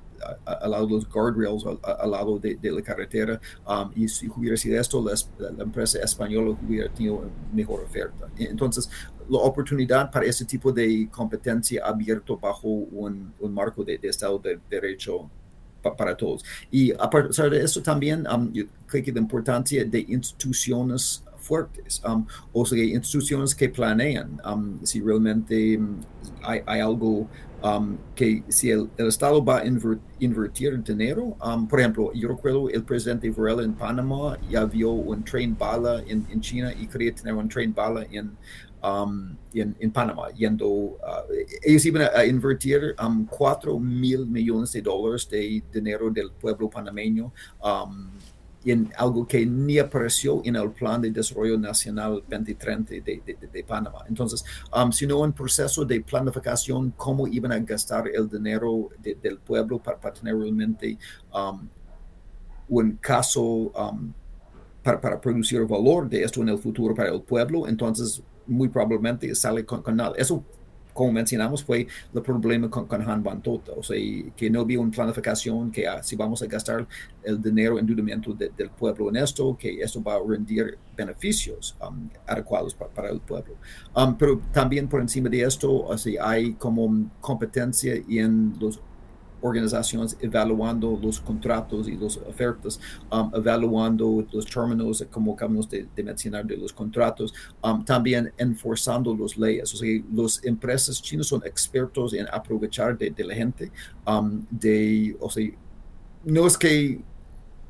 al lado de los guardrails, al, lado de, de, la carretera. Um, y si hubiera sido esto, la, la, empresa española hubiera tenido mejor oferta. Entonces, la oportunidad para ese tipo de competencia abierto bajo un, un marco de, de, Estado de Derecho para todos. Y a partir de eso también, um, yo creo que la importancia de instituciones fuertes, um, o sea, instituciones que planean um, si realmente hay, algo que si el, Estado va a invertir dinero, por ejemplo, yo recuerdo el presidente Varela en Panamá ya vio un tren bala en, en China y quería tener un tren bala en, um, en, en, Panamá, yendo, uh, ellos iban a, invertir um, 4 mil millones de dólares de dinero del pueblo panameño um, en algo que ni apareció en el Plan de Desarrollo Nacional 2030 de, de, Panamá. Entonces, um, sino un proceso de planificación, cómo iban a gastar el dinero del pueblo para, tener realmente um, un caso para producir valor de esto en el futuro para el pueblo. Entonces, muy probablemente sale con, con nada. Eso como mencionamos, fue el problema con, con Han Van Tota, o sea, que no había una planificación que ah, si vamos a gastar el dinero endeudamiento del pueblo en esto, que esto va a rendir beneficios um, adecuados para, el pueblo. Um, pero también por encima de esto, o sea, hay como competencia en los organizaciones evaluando los contratos y las ofertas, um, evaluando los términos, como acabamos de, mencionar, de los contratos, um, también enforzando las leyes. O sea, las empresas chinas son expertos en aprovechar de, la gente, um, de, o sea, no es que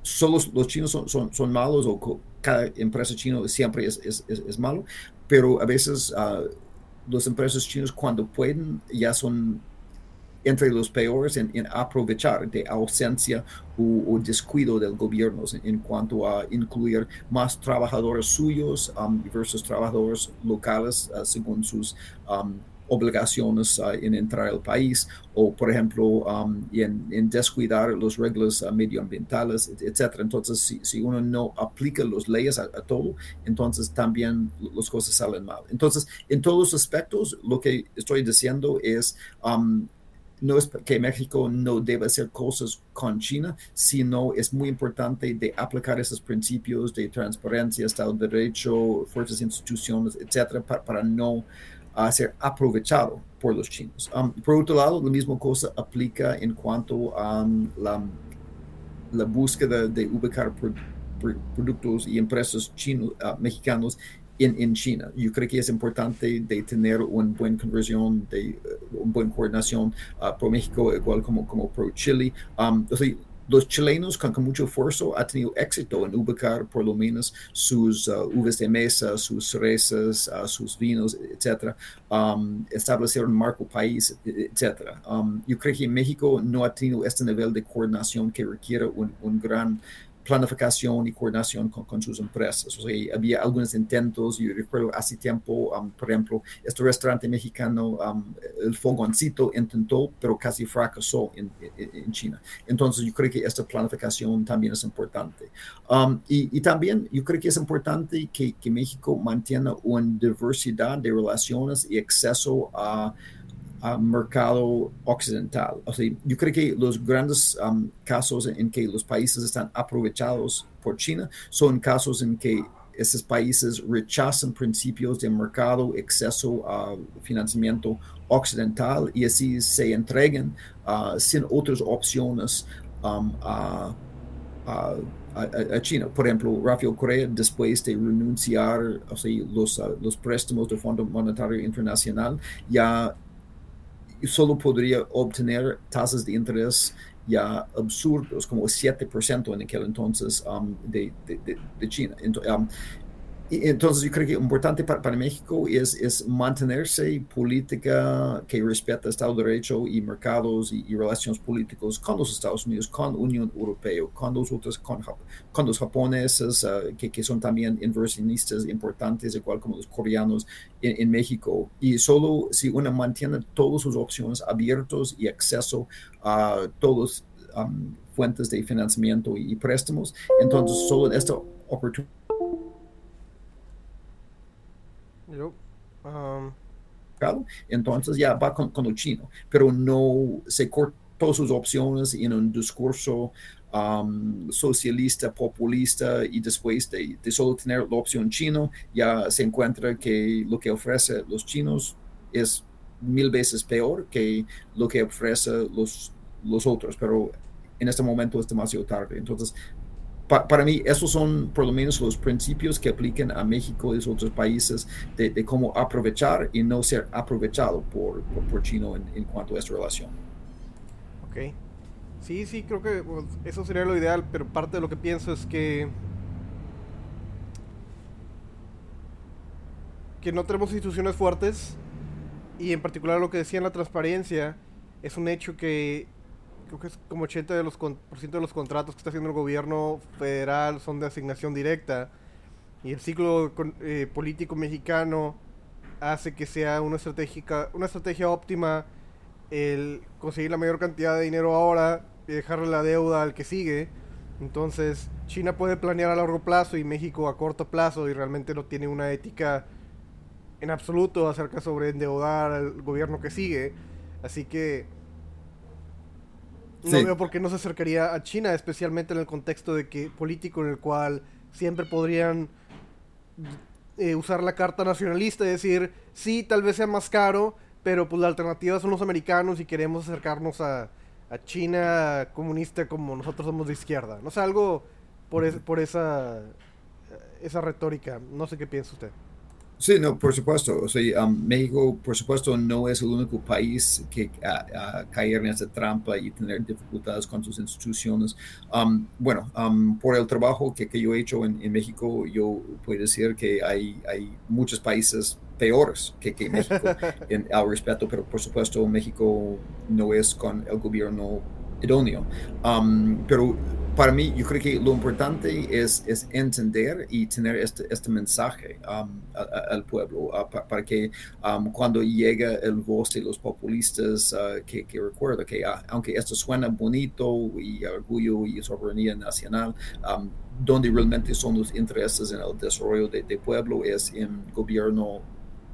solo los chinos son, son, malos o cada empresa china siempre es, es, malo, pero a veces uh, las empresas chinas cuando pueden ya son entre los peores en, aprovechar de ausencia o, descuido del gobierno en, cuanto a incluir más trabajadores suyos um, versus trabajadores locales uh, según sus um, obligaciones uh, en entrar al país o, por ejemplo, um, en, descuidar las reglas uh, medioambientales, etc. Entonces, si, uno no aplica las leyes a, todo, entonces también las cosas salen mal. Entonces, en todos los aspectos, lo que estoy diciendo es no es que México no debe hacer cosas con China, sino es muy importante de aplicar esos principios de transparencia, Estado de Derecho, fuerzas instituciones, etcétera, para, no ser aprovechado por los chinos. Um, por otro lado, la misma cosa aplica en cuanto a um, la, búsqueda de ubicar productos y empresas chinos, uh, mexicanos en, China. Yo creo que es importante de tener una buena conversión, de uh, una buena coordinación uh, por México, igual como, como por Chile. Um, los chilenos con, mucho esfuerzo han tenido éxito en ubicar por lo menos sus uh, uvas de mesa, sus cerezas, sus vinos, etcétera, um, establecer un marco país, etcétera. Um, yo creo que en México no ha tenido este nivel de coordinación que requiere un, un gran planificación y coordinación con, sus empresas. O sea, había algunos intentos, yo recuerdo hace tiempo, um, por ejemplo, este restaurante mexicano, um, el Fogoncito, intentó, pero casi fracasó en, en, China. Entonces, yo creo que esta planificación también es importante. Um, y, y, también yo creo que es importante que, que México mantenga una diversidad de relaciones y acceso a mercado occidental. O sea, yo creo que los grandes um, casos en que los países están aprovechados por China son casos en que esos países rechazan principios de mercado, exceso a financiamiento occidental y así se entregan uh, sin otras opciones um, a, China. Por ejemplo, Rafael Correa, después de renunciar o sea, los, uh, los préstamos del Fondo Monetario Internacional, ya solo podría obtener tasas de interés ya absurdos, como 7% en aquel entonces um, de, de, China. Um, entonces yo creo que importante para, México es, es, mantenerse política que respeta Estado de Derecho y mercados y, relaciones políticas con los Estados Unidos, con Unión Europea, con los otros, con, los japoneses, uh, que, que, son también inversionistas importantes, igual como los coreanos en, México. Y solo si uno mantiene todas sus opciones abiertas y acceso a todas um, fuentes de financiamiento y, y préstamos, entonces solo esta oportunidad Um, entonces ya va con, con, chino, pero no se cortó sus opciones en un discurso um, socialista, populista y después de, de, solo tener la opción chino, ya se encuentra que lo que ofrece los chinos es mil veces peor que lo que ofrece los, los otros, pero en este momento es demasiado tarde. Entonces, para mí, esos son por lo menos los principios que aplican a México y los otros países de, cómo aprovechar y no ser aprovechado por, por, Chino en, cuanto a esta relación. Ok. Sí, sí, creo que eso sería lo ideal, pero parte de lo que pienso es que que no tenemos instituciones fuertes y en particular lo que decía en la transparencia es un hecho que creo que es como 80% de los, por ciento de los contratos que está haciendo el gobierno federal son de asignación directa. Y el ciclo eh, político mexicano hace que sea una, estratégica, una estrategia óptima el conseguir la mayor cantidad de dinero ahora y dejarle la deuda al que sigue. Entonces, China puede planear a largo plazo y México a corto plazo y realmente no tiene una ética en absoluto acerca sobre endeudar al gobierno que sigue. Así que no veo por qué no se acercaría a China, especialmente en el contexto de que político en el cual siempre podrían eh, usar la carta nacionalista y decir, sí, tal vez sea más caro, pero pues la alternativa son los americanos y queremos acercarnos a, a China comunista como nosotros somos de izquierda. No sé, algo por, por esa, esa retórica. No sé qué piensa usted. Sí, no, por supuesto. O sea, um, México, por supuesto, no es el único país que a, caer en esa trampa y tener dificultades con sus instituciones. Um, bueno, um, por el trabajo que, que, yo he hecho en, México, yo puedo decir que hay, hay muchos países peores que, que México en, al respeto, pero por supuesto México no es con el gobierno idóneo. pero para mí, yo creo que lo importante es, es entender y tener este, este mensaje um, al pueblo para que um, cuando llega el voz de los populistas, uh, que, que recuerda que uh, aunque esto suena bonito y orgullo y soberanía nacional, um, donde realmente son los intereses en el desarrollo del de pueblo es en gobierno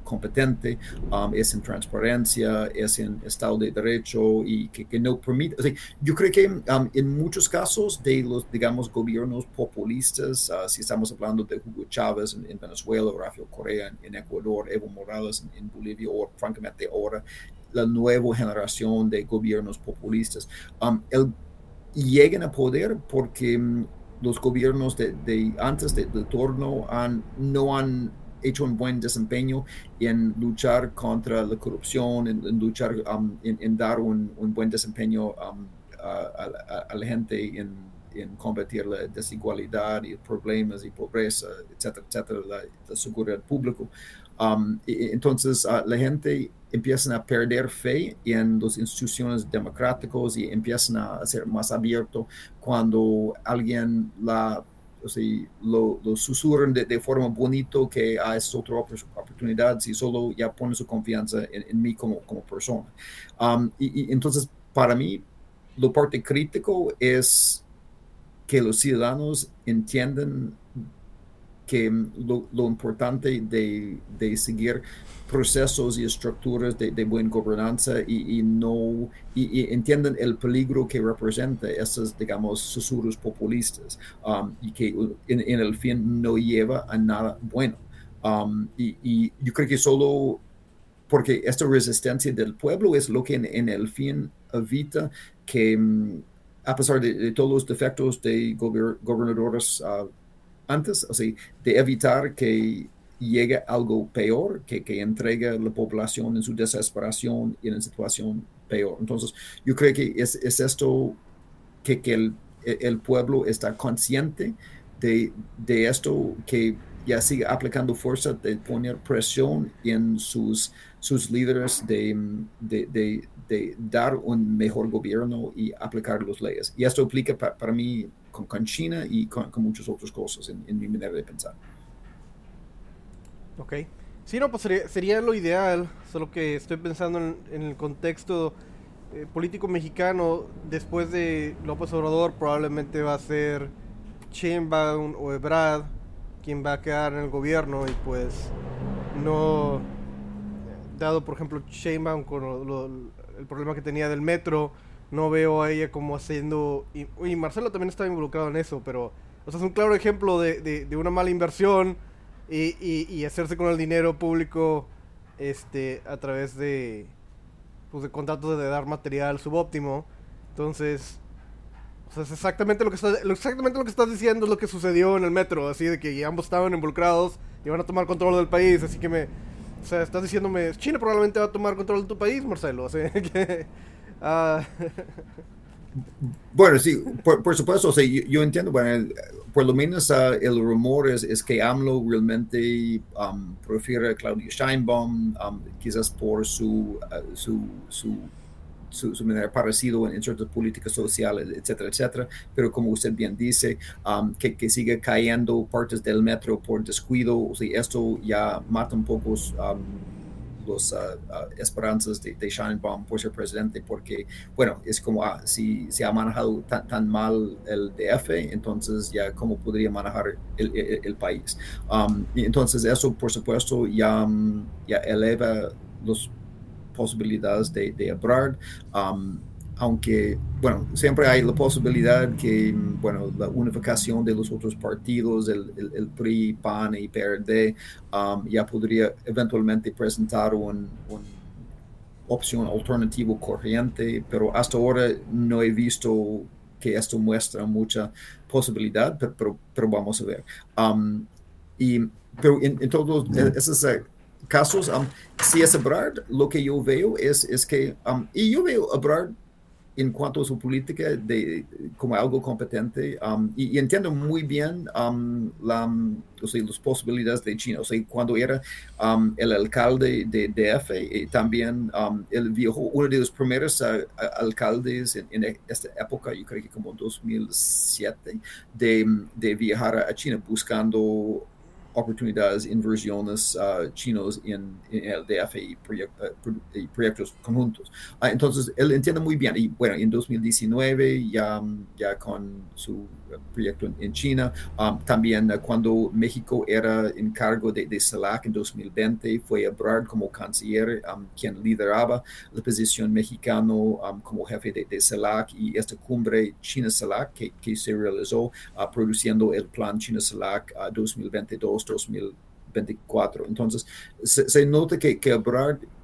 competente, um, es en transparencia, es en Estado de Derecho y que, no permite. yo creo que um, en muchos casos de los, digamos, gobiernos populistas, uh, si estamos hablando de Hugo Chávez en, Venezuela, Rafael Correa en, Ecuador, Evo Morales en, Bolivia, o francamente ahora la nueva generación de gobiernos populistas, um, el, llegan a poder porque los gobiernos de, antes del de turno han, no han hecho un buen desempeño en luchar contra la corrupción, en, luchar, um, en, dar un, buen desempeño um, a, la gente en, combatir la desigualdad y problemas y pobreza, etcétera, etcétera, la, seguridad pública. Um, entonces, la gente empieza a perder fe en las instituciones democráticas y empiezan a ser más abierto cuando alguien la o sea, lo, lo susurran de, de, forma bonito que ah, es otra oportunidad si solo ya pone su confianza en, mí como, como persona. Um, y, entonces, para mí, lo parte crítico es que los ciudadanos entiendan que lo, lo importante de, de seguir procesos y estructuras de, de buena gobernanza y, y no y, y, entienden el peligro que representa esos, digamos, susurros populistas um, y que en, en, el fin no lleva a nada bueno. Um, y, y, yo creo que solo porque esta resistencia del pueblo es lo que en, en el fin evita que, um, a pesar de, de, todos los defectos de gober, gobernadores uh, antes, o sea, de evitar que llegue algo peor que, que entregue la población en su desesperación y en situación peor. Entonces, yo creo que es, es esto que, que el, pueblo está consciente de, de, esto, que ya sigue aplicando fuerza de poner presión en sus, sus líderes de, de, de, dar un mejor gobierno y aplicar las leyes. Y esto aplica para mí con, con, China y con, con muchas otras cosas en, en mi manera de pensar. Ok. Sí, no, pues sería, lo ideal, solo que estoy pensando en, el contexto eh, político mexicano, después de López Obrador probablemente va a ser Sheinbaum o Ebrad quien va a quedar en el gobierno y pues no, dado por ejemplo Sheinbaum con el problema que tenía del metro, no veo a ella como haciendo, y, Marcelo también estaba involucrado en eso, pero o sea, es un claro ejemplo de, de una mala inversión y, y, hacerse con el dinero público este a través de pues de contratos de dar material subóptimo. Entonces o sea, es exactamente lo que está, exactamente lo que estás diciendo es lo que sucedió en el metro así de que ambos estaban involucrados y van a tomar control del país así que me o sea estás diciéndome China probablemente va a tomar control de tu país Marcelo sea que uh, Bueno, sí, por, supuesto, o sea, yo, entiendo, bueno, por lo menos uh, el rumor es, es, que AMLO realmente um, prefiere a Claudio Scheinbaum, um, quizás por su, uh, su, su, su, manera parecido en, ciertas políticas sociales, etcétera, etcétera, pero como usted bien dice, um, que, que, sigue cayendo partes del metro por descuido, o sea, esto ya mata un poco las esperanzas de, de Sheinbaum por ser presidente, porque, bueno, es como ah, si se ha manejado tan, mal el DF, entonces ya cómo podría manejar el, país. Um, y entonces eso, por supuesto, ya, ya eleva las posibilidades de, de. Um, aunque, bueno, siempre hay la posibilidad que, bueno, la unificación de los otros partidos, el, el, PRI, PAN y PRD, um, ya podría eventualmente presentar una opción alternativa corriente, pero hasta ahora no he visto que esto muestra mucha posibilidad, pero, pero, vamos a ver. Um, y, pero en, todos esos eh, casos, um, si es Ebrard, lo que yo veo es, es que, y yo veo Ebrard en cuanto a su política de, como algo competente um, y, entiendo muy bien um, la, o sea, las posibilidades de China. O sea, cuando era um, el alcalde de DF, y también él viajó, uno de los primeros uh, alcaldes en, esta época, yo creo que como 2007, de, de viajar a China buscando oportunidades, inversiones uh, chinos en, el DF y, uh, proyectos conjuntos. Uh, entonces, él entiende muy bien. Y bueno, en 2019, ya, ya con su proyecto en, China, um, también cuando México era en cargo de, de, CELAC en 2020, fue Ebrard como canciller um, quien lideraba la posición mexicano um, como jefe de, de, CELAC y esta cumbre China-CELAC que, que, se realizó produciendo el plan China-CELAC 2022 2024. Entonces, se, nota que, que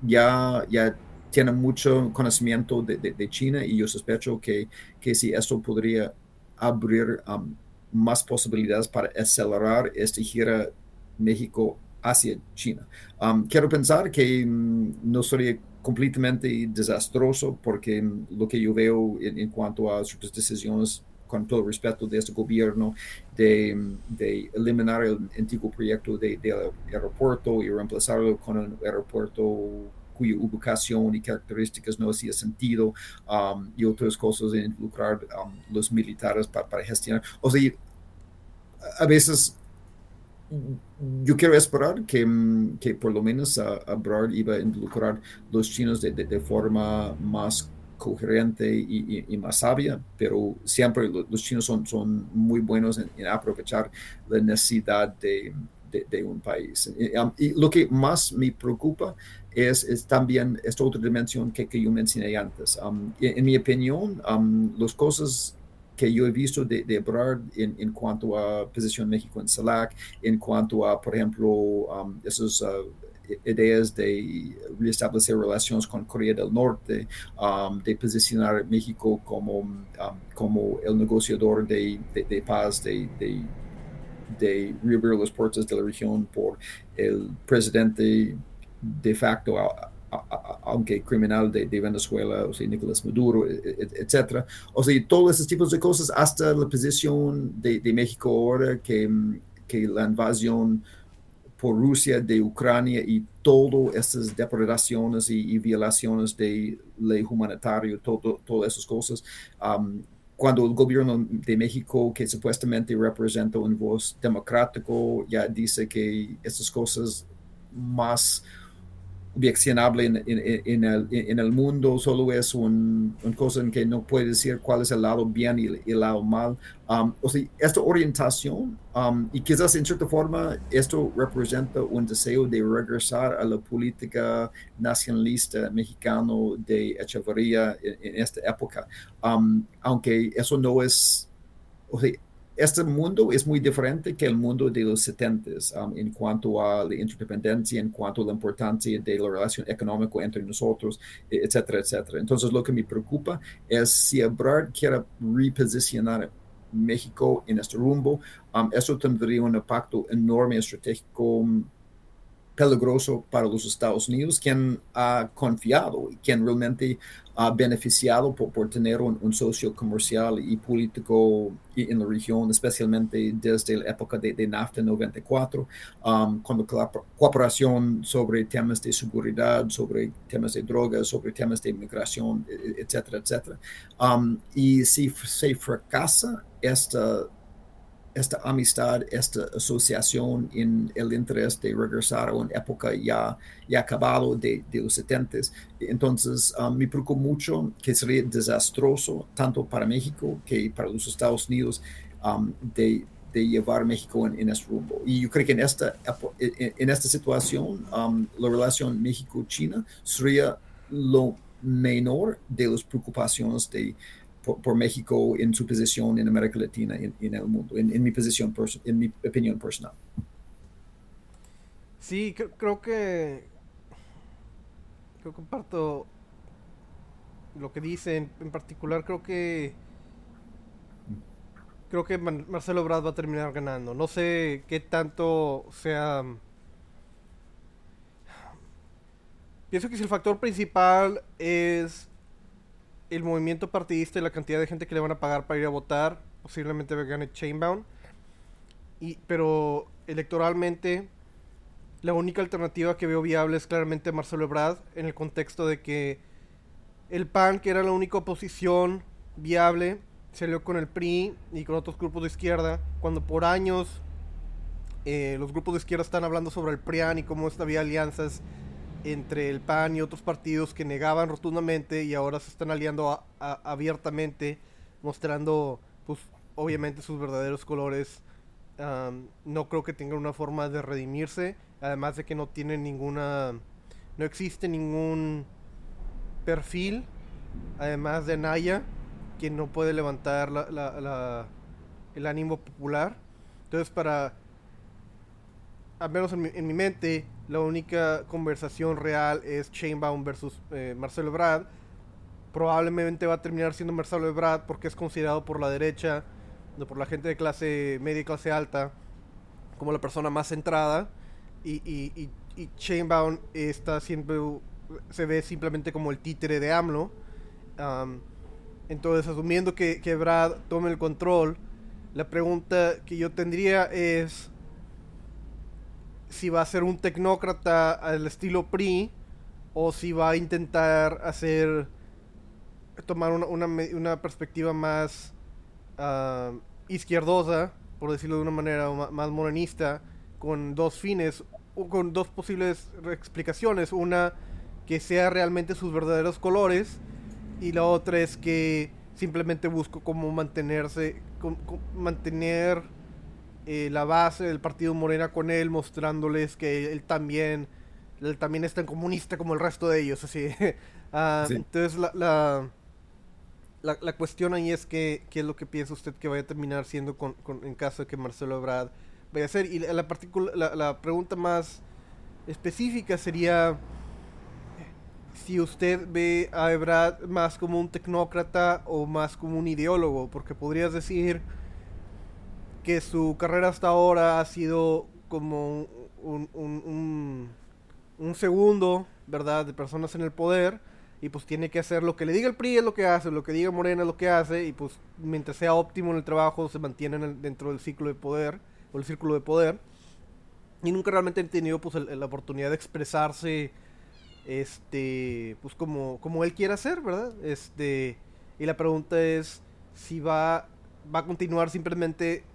ya, ya tiene mucho conocimiento de, de, China y yo sospecho que, que si esto podría abrir um, más posibilidades para acelerar esta gira México hacia China. Quiero pensar que mm, no sería completamente desastroso porque mm, lo que yo veo en, cuanto a sus decisiones con todo respeto de este gobierno de, de eliminar el antiguo proyecto del de aeropuerto y reemplazarlo con un aeropuerto cuya ubicación y características no hacía sentido um, y otras cosas de involucrar um, los militares para, gestionar. O sea, a veces yo quiero esperar que, que por lo menos a, a Brad iba a involucrar los chinos de, de forma más coherente y, más sabia, pero siempre los chinos son, son muy buenos en, aprovechar la necesidad de, de, un país. Um, y, lo que más me preocupa es, es también esta otra dimensión que, que yo mencioné antes. Um, en, mi opinión, um, las cosas que yo he visto de, de Ebrard en, en, cuanto a posición México en CELAC, en cuanto a, por ejemplo, esos... Uh, ideas de restablecer relaciones con Corea del Norte, um, de posicionar México como, um, como el negociador de, de, paz, de, de, de reabrir las puertas de la región por el presidente de facto, aunque criminal de, Venezuela, o sea, Nicolás Maduro, e, e, etcétera. O sea, todos esos tipos de cosas, hasta la posición de, de México ahora, que, que la invasión por Rusia de Ucrania y todas estas depredaciones y, violaciones de ley humanitaria, todo, todas esas cosas. Um, cuando el gobierno de México, que supuestamente representa un voz democrático, ya dice que estas cosas más viaccionable en, en, el, en, el, mundo, solo es un, una cosa en que no puede decir cuál es el lado bien y el, lado mal. Um, o sea, esta orientación, um, y quizás en cierta forma esto representa un deseo de regresar a la política nacionalista mexicano de Echeverría en, esta época, um, aunque eso no es, o sea, este mundo es muy diferente que el mundo de los 70 um, en cuanto a la interdependencia, en cuanto a la importancia de la relación económica entre nosotros, etcétera, etcétera. Entonces, lo que me preocupa es si Ebrard quiere reposicionar México en este rumbo, um, eso tendría un impacto enorme estratégico peligroso para los Estados Unidos, quien ha confiado y quien realmente ha beneficiado por, por tener un, socio comercial y político en la región, especialmente desde la época de, de NAFTA 94, um, cuando la cooperación sobre temas de seguridad, sobre temas de drogas, sobre temas de inmigración, e, etcétera, etcétera. Um, y si se fracasa esta esta amistad, esta asociación en el interés de regresar a una época ya, ya acabado de, de los 70. Entonces, um, me preocupa mucho que sería desastroso tanto para México que para los Estados Unidos de, de, llevar México en, este rumbo. Y yo creo que en esta, en, esta situación, la relación México-China sería lo menor de las preocupaciones de por, México en su posición en América Latina y en, el mundo, en, mi posición, en mi opinión personal. Sí, creo, que creo que comparto lo que dicen. En particular, creo que creo que Marcelo Brad va a terminar ganando. No sé qué tanto sea. Pienso que si el factor principal es el movimiento partidista y la cantidad de gente que le van a pagar para ir a votar, posiblemente gane Chainbound. Y, pero electoralmente, la única alternativa que veo viable es claramente Marcelo Ebrard, en el contexto de que el PAN, que era la única oposición viable, salió con el PRI y con otros grupos de izquierda, cuando por años eh, los grupos de izquierda están hablando sobre el PRIAN y cómo había alianzas entre el PAN y otros partidos que negaban rotundamente y ahora se están aliando abiertamente, mostrando, pues, obviamente sus verdaderos colores. no creo que tengan una forma de redimirse, además de que no tienen ninguna, no existe ningún perfil, además de Naya, que no puede levantar el ánimo popular. Entonces, para, al menos en mi mente, la única conversación real es Chainbound versus eh, Marcelo Ebrard. Probablemente va a terminar siendo Marcelo Ebrard porque es considerado por la derecha, por la gente de clase media y clase alta, como la persona más centrada. Y, y, y, Chainbound está siempre, se ve simplemente como el títere de AMLO. entonces, asumiendo que, que Brad tome el control, la pregunta que yo tendría es si va a ser un tecnócrata al estilo PRI o si va a intentar hacer tomar una, una, perspectiva más uh, izquierdosa, por decirlo de una manera más morenista, con dos fines, o con dos posibles explicaciones. Una, que sea realmente sus verdaderos colores, y la otra es que simplemente busco como mantenerse, mantener eh, la base del partido Morena con él, mostrándoles que él también, él también es tan comunista como el resto de ellos. Así. Ah, entonces la, la, la, cuestión ahí es que, qué es lo que piensa usted que vaya a terminar siendo con, en caso de que Marcelo Ebrard vaya a ser. Y la, la, la pregunta más específica sería si usted ve a Ebrard más como un tecnócrata o más como un ideólogo, porque podrías decir que su carrera hasta ahora ha sido como un, un, un, segundo, ¿verdad?, de personas en el poder, y pues tiene que hacer lo que le diga el PRI es lo que hace, lo que diga Morena es lo que hace, y pues mientras sea óptimo en el trabajo se mantiene dentro del ciclo de poder, o el círculo de poder, y nunca realmente han tenido pues la oportunidad de expresarse, este, pues como, como él quiera hacer, ¿verdad? Este, y la pregunta es si va, va a continuar simplemente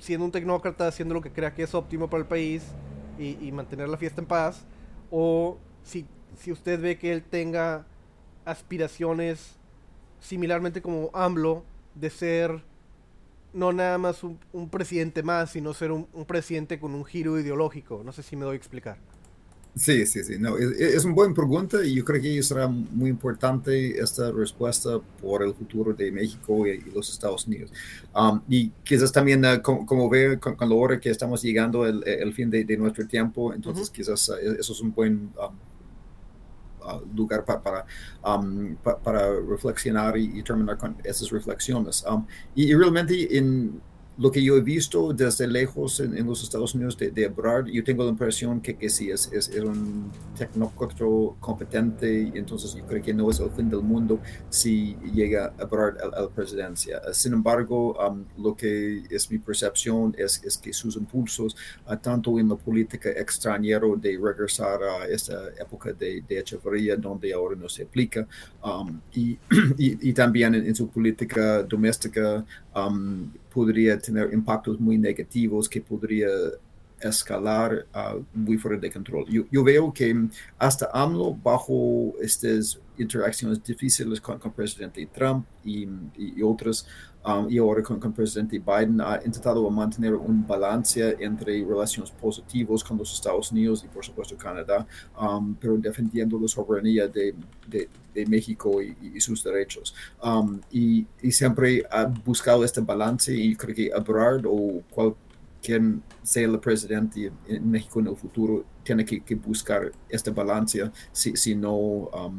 siendo un tecnócrata, haciendo lo que crea que es óptimo para el país y, mantener la fiesta en paz, o si, si usted ve que él tenga aspiraciones similarmente como AMLO de ser no nada más un, presidente más, sino ser un, un, presidente con un giro ideológico. No sé si me doy a explicar. Sí, sí, sí. No, es, es, una buena pregunta y yo creo que será muy importante esta respuesta por el futuro de México y, los Estados Unidos. Um, y quizás también, uh, como, veo con, la hora que estamos llegando el, el fin de, nuestro tiempo, entonces quizás uh, eso es un buen um, uh, lugar para, para, um, para reflexionar y, terminar con esas reflexiones. y, y, realmente en lo que yo he visto desde lejos en, los Estados Unidos de, de yo tengo la impresión que, que sí es, es, un tecnócrata competente entonces yo creo que no es el fin del mundo si llega a a, la presidencia. Sin embargo, um, lo que es mi percepción es, es que sus impulsos, uh, tanto en la política extranjera de regresar a esta época de, de Echeverría, donde ahora no se aplica, um, y, y, también en, su política doméstica, um, podría tener impactos muy negativos que podría escalar uh, muy fuera de control. Yo, yo, veo que hasta AMLO, bajo estas interacciones difíciles con, con presidente Trump y, y, y otros, um, y ahora con, con, presidente Biden, ha intentado mantener un balance entre relaciones positivas con los Estados Unidos y, por supuesto, Canadá, um, pero defendiendo la soberanía de, de, de México y, y, sus derechos. Um, y, siempre ha buscado este balance y creo que Ebrard o cualquier sea el presidente en México en el futuro tiene que, que buscar esta balance, si, si no uh,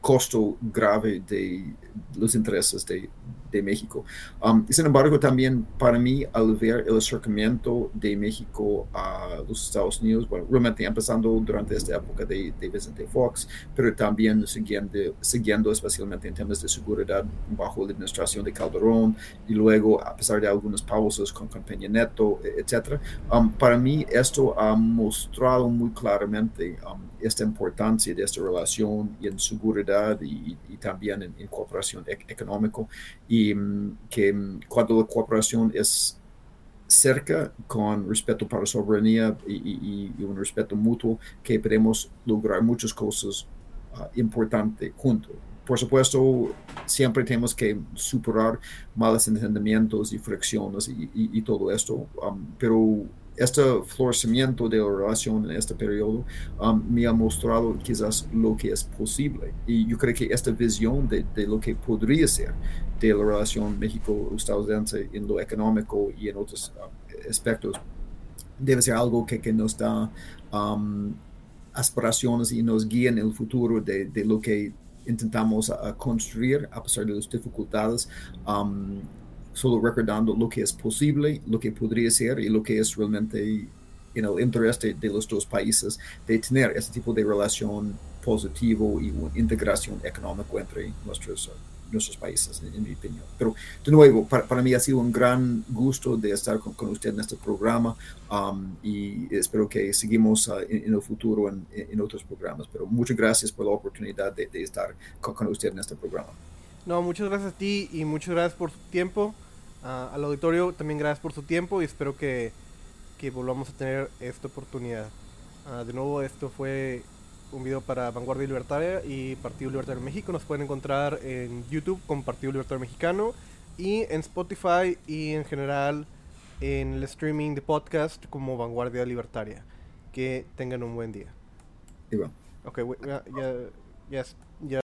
costo grave de los intereses de, de México. Um, sin embargo, también para mí, al ver el acercamiento de México a los Estados Unidos, bueno, realmente empezando durante esta época de, de Vicente Fox, pero también siguiendo, siguiendo especialmente en temas de seguridad bajo la administración de Calderón y luego, a pesar de algunas pausas con, con Peña Neto, etc., um, para mí esto ha mostrado muy claramente um, esta importancia de esta relación y en seguridad y, y también en, en cooperación e económica y um, que um, cuando la cooperación es cerca con respeto para soberanía y, y, y, un respeto mutuo que podemos lograr muchas cosas uh, importantes juntos. Por supuesto, siempre tenemos que superar malos entendimientos y fricciones y, todo esto, um, pero este florecimiento de la relación en este periodo um, me ha mostrado quizás lo que es posible. Y yo creo que esta visión de, lo que podría ser de la relación México-estadounidense en lo económico y en otros uh, aspectos debe ser algo que, nos da um, aspiraciones y nos guía en el futuro de, lo que intentamos uh, construir a pesar de las dificultades. Um, solo recordando lo que es posible, lo que podría ser y lo que es realmente en el interés de, los dos países de tener este tipo de relación positivo y integración económica entre nuestros, nuestros países, en, en, mi opinión. Pero de nuevo, para, para, mí ha sido un gran gusto de estar con, con usted en este programa um, y espero que seguimos uh, en, en, el futuro en, en, otros programas. Pero muchas gracias por la oportunidad de, de estar con, con usted en este programa. No, muchas gracias a ti y muchas gracias por su tiempo. Uh, al auditorio también gracias por su tiempo y espero que, que volvamos a tener esta oportunidad. Uh, de nuevo, esto fue un video para Vanguardia Libertaria y Partido Libertario México. Nos pueden encontrar en YouTube con Partido Libertario Mexicano y en Spotify y en general en el streaming de podcast como Vanguardia Libertaria. Que tengan un buen día. Igual. Ok, ya, ya, ya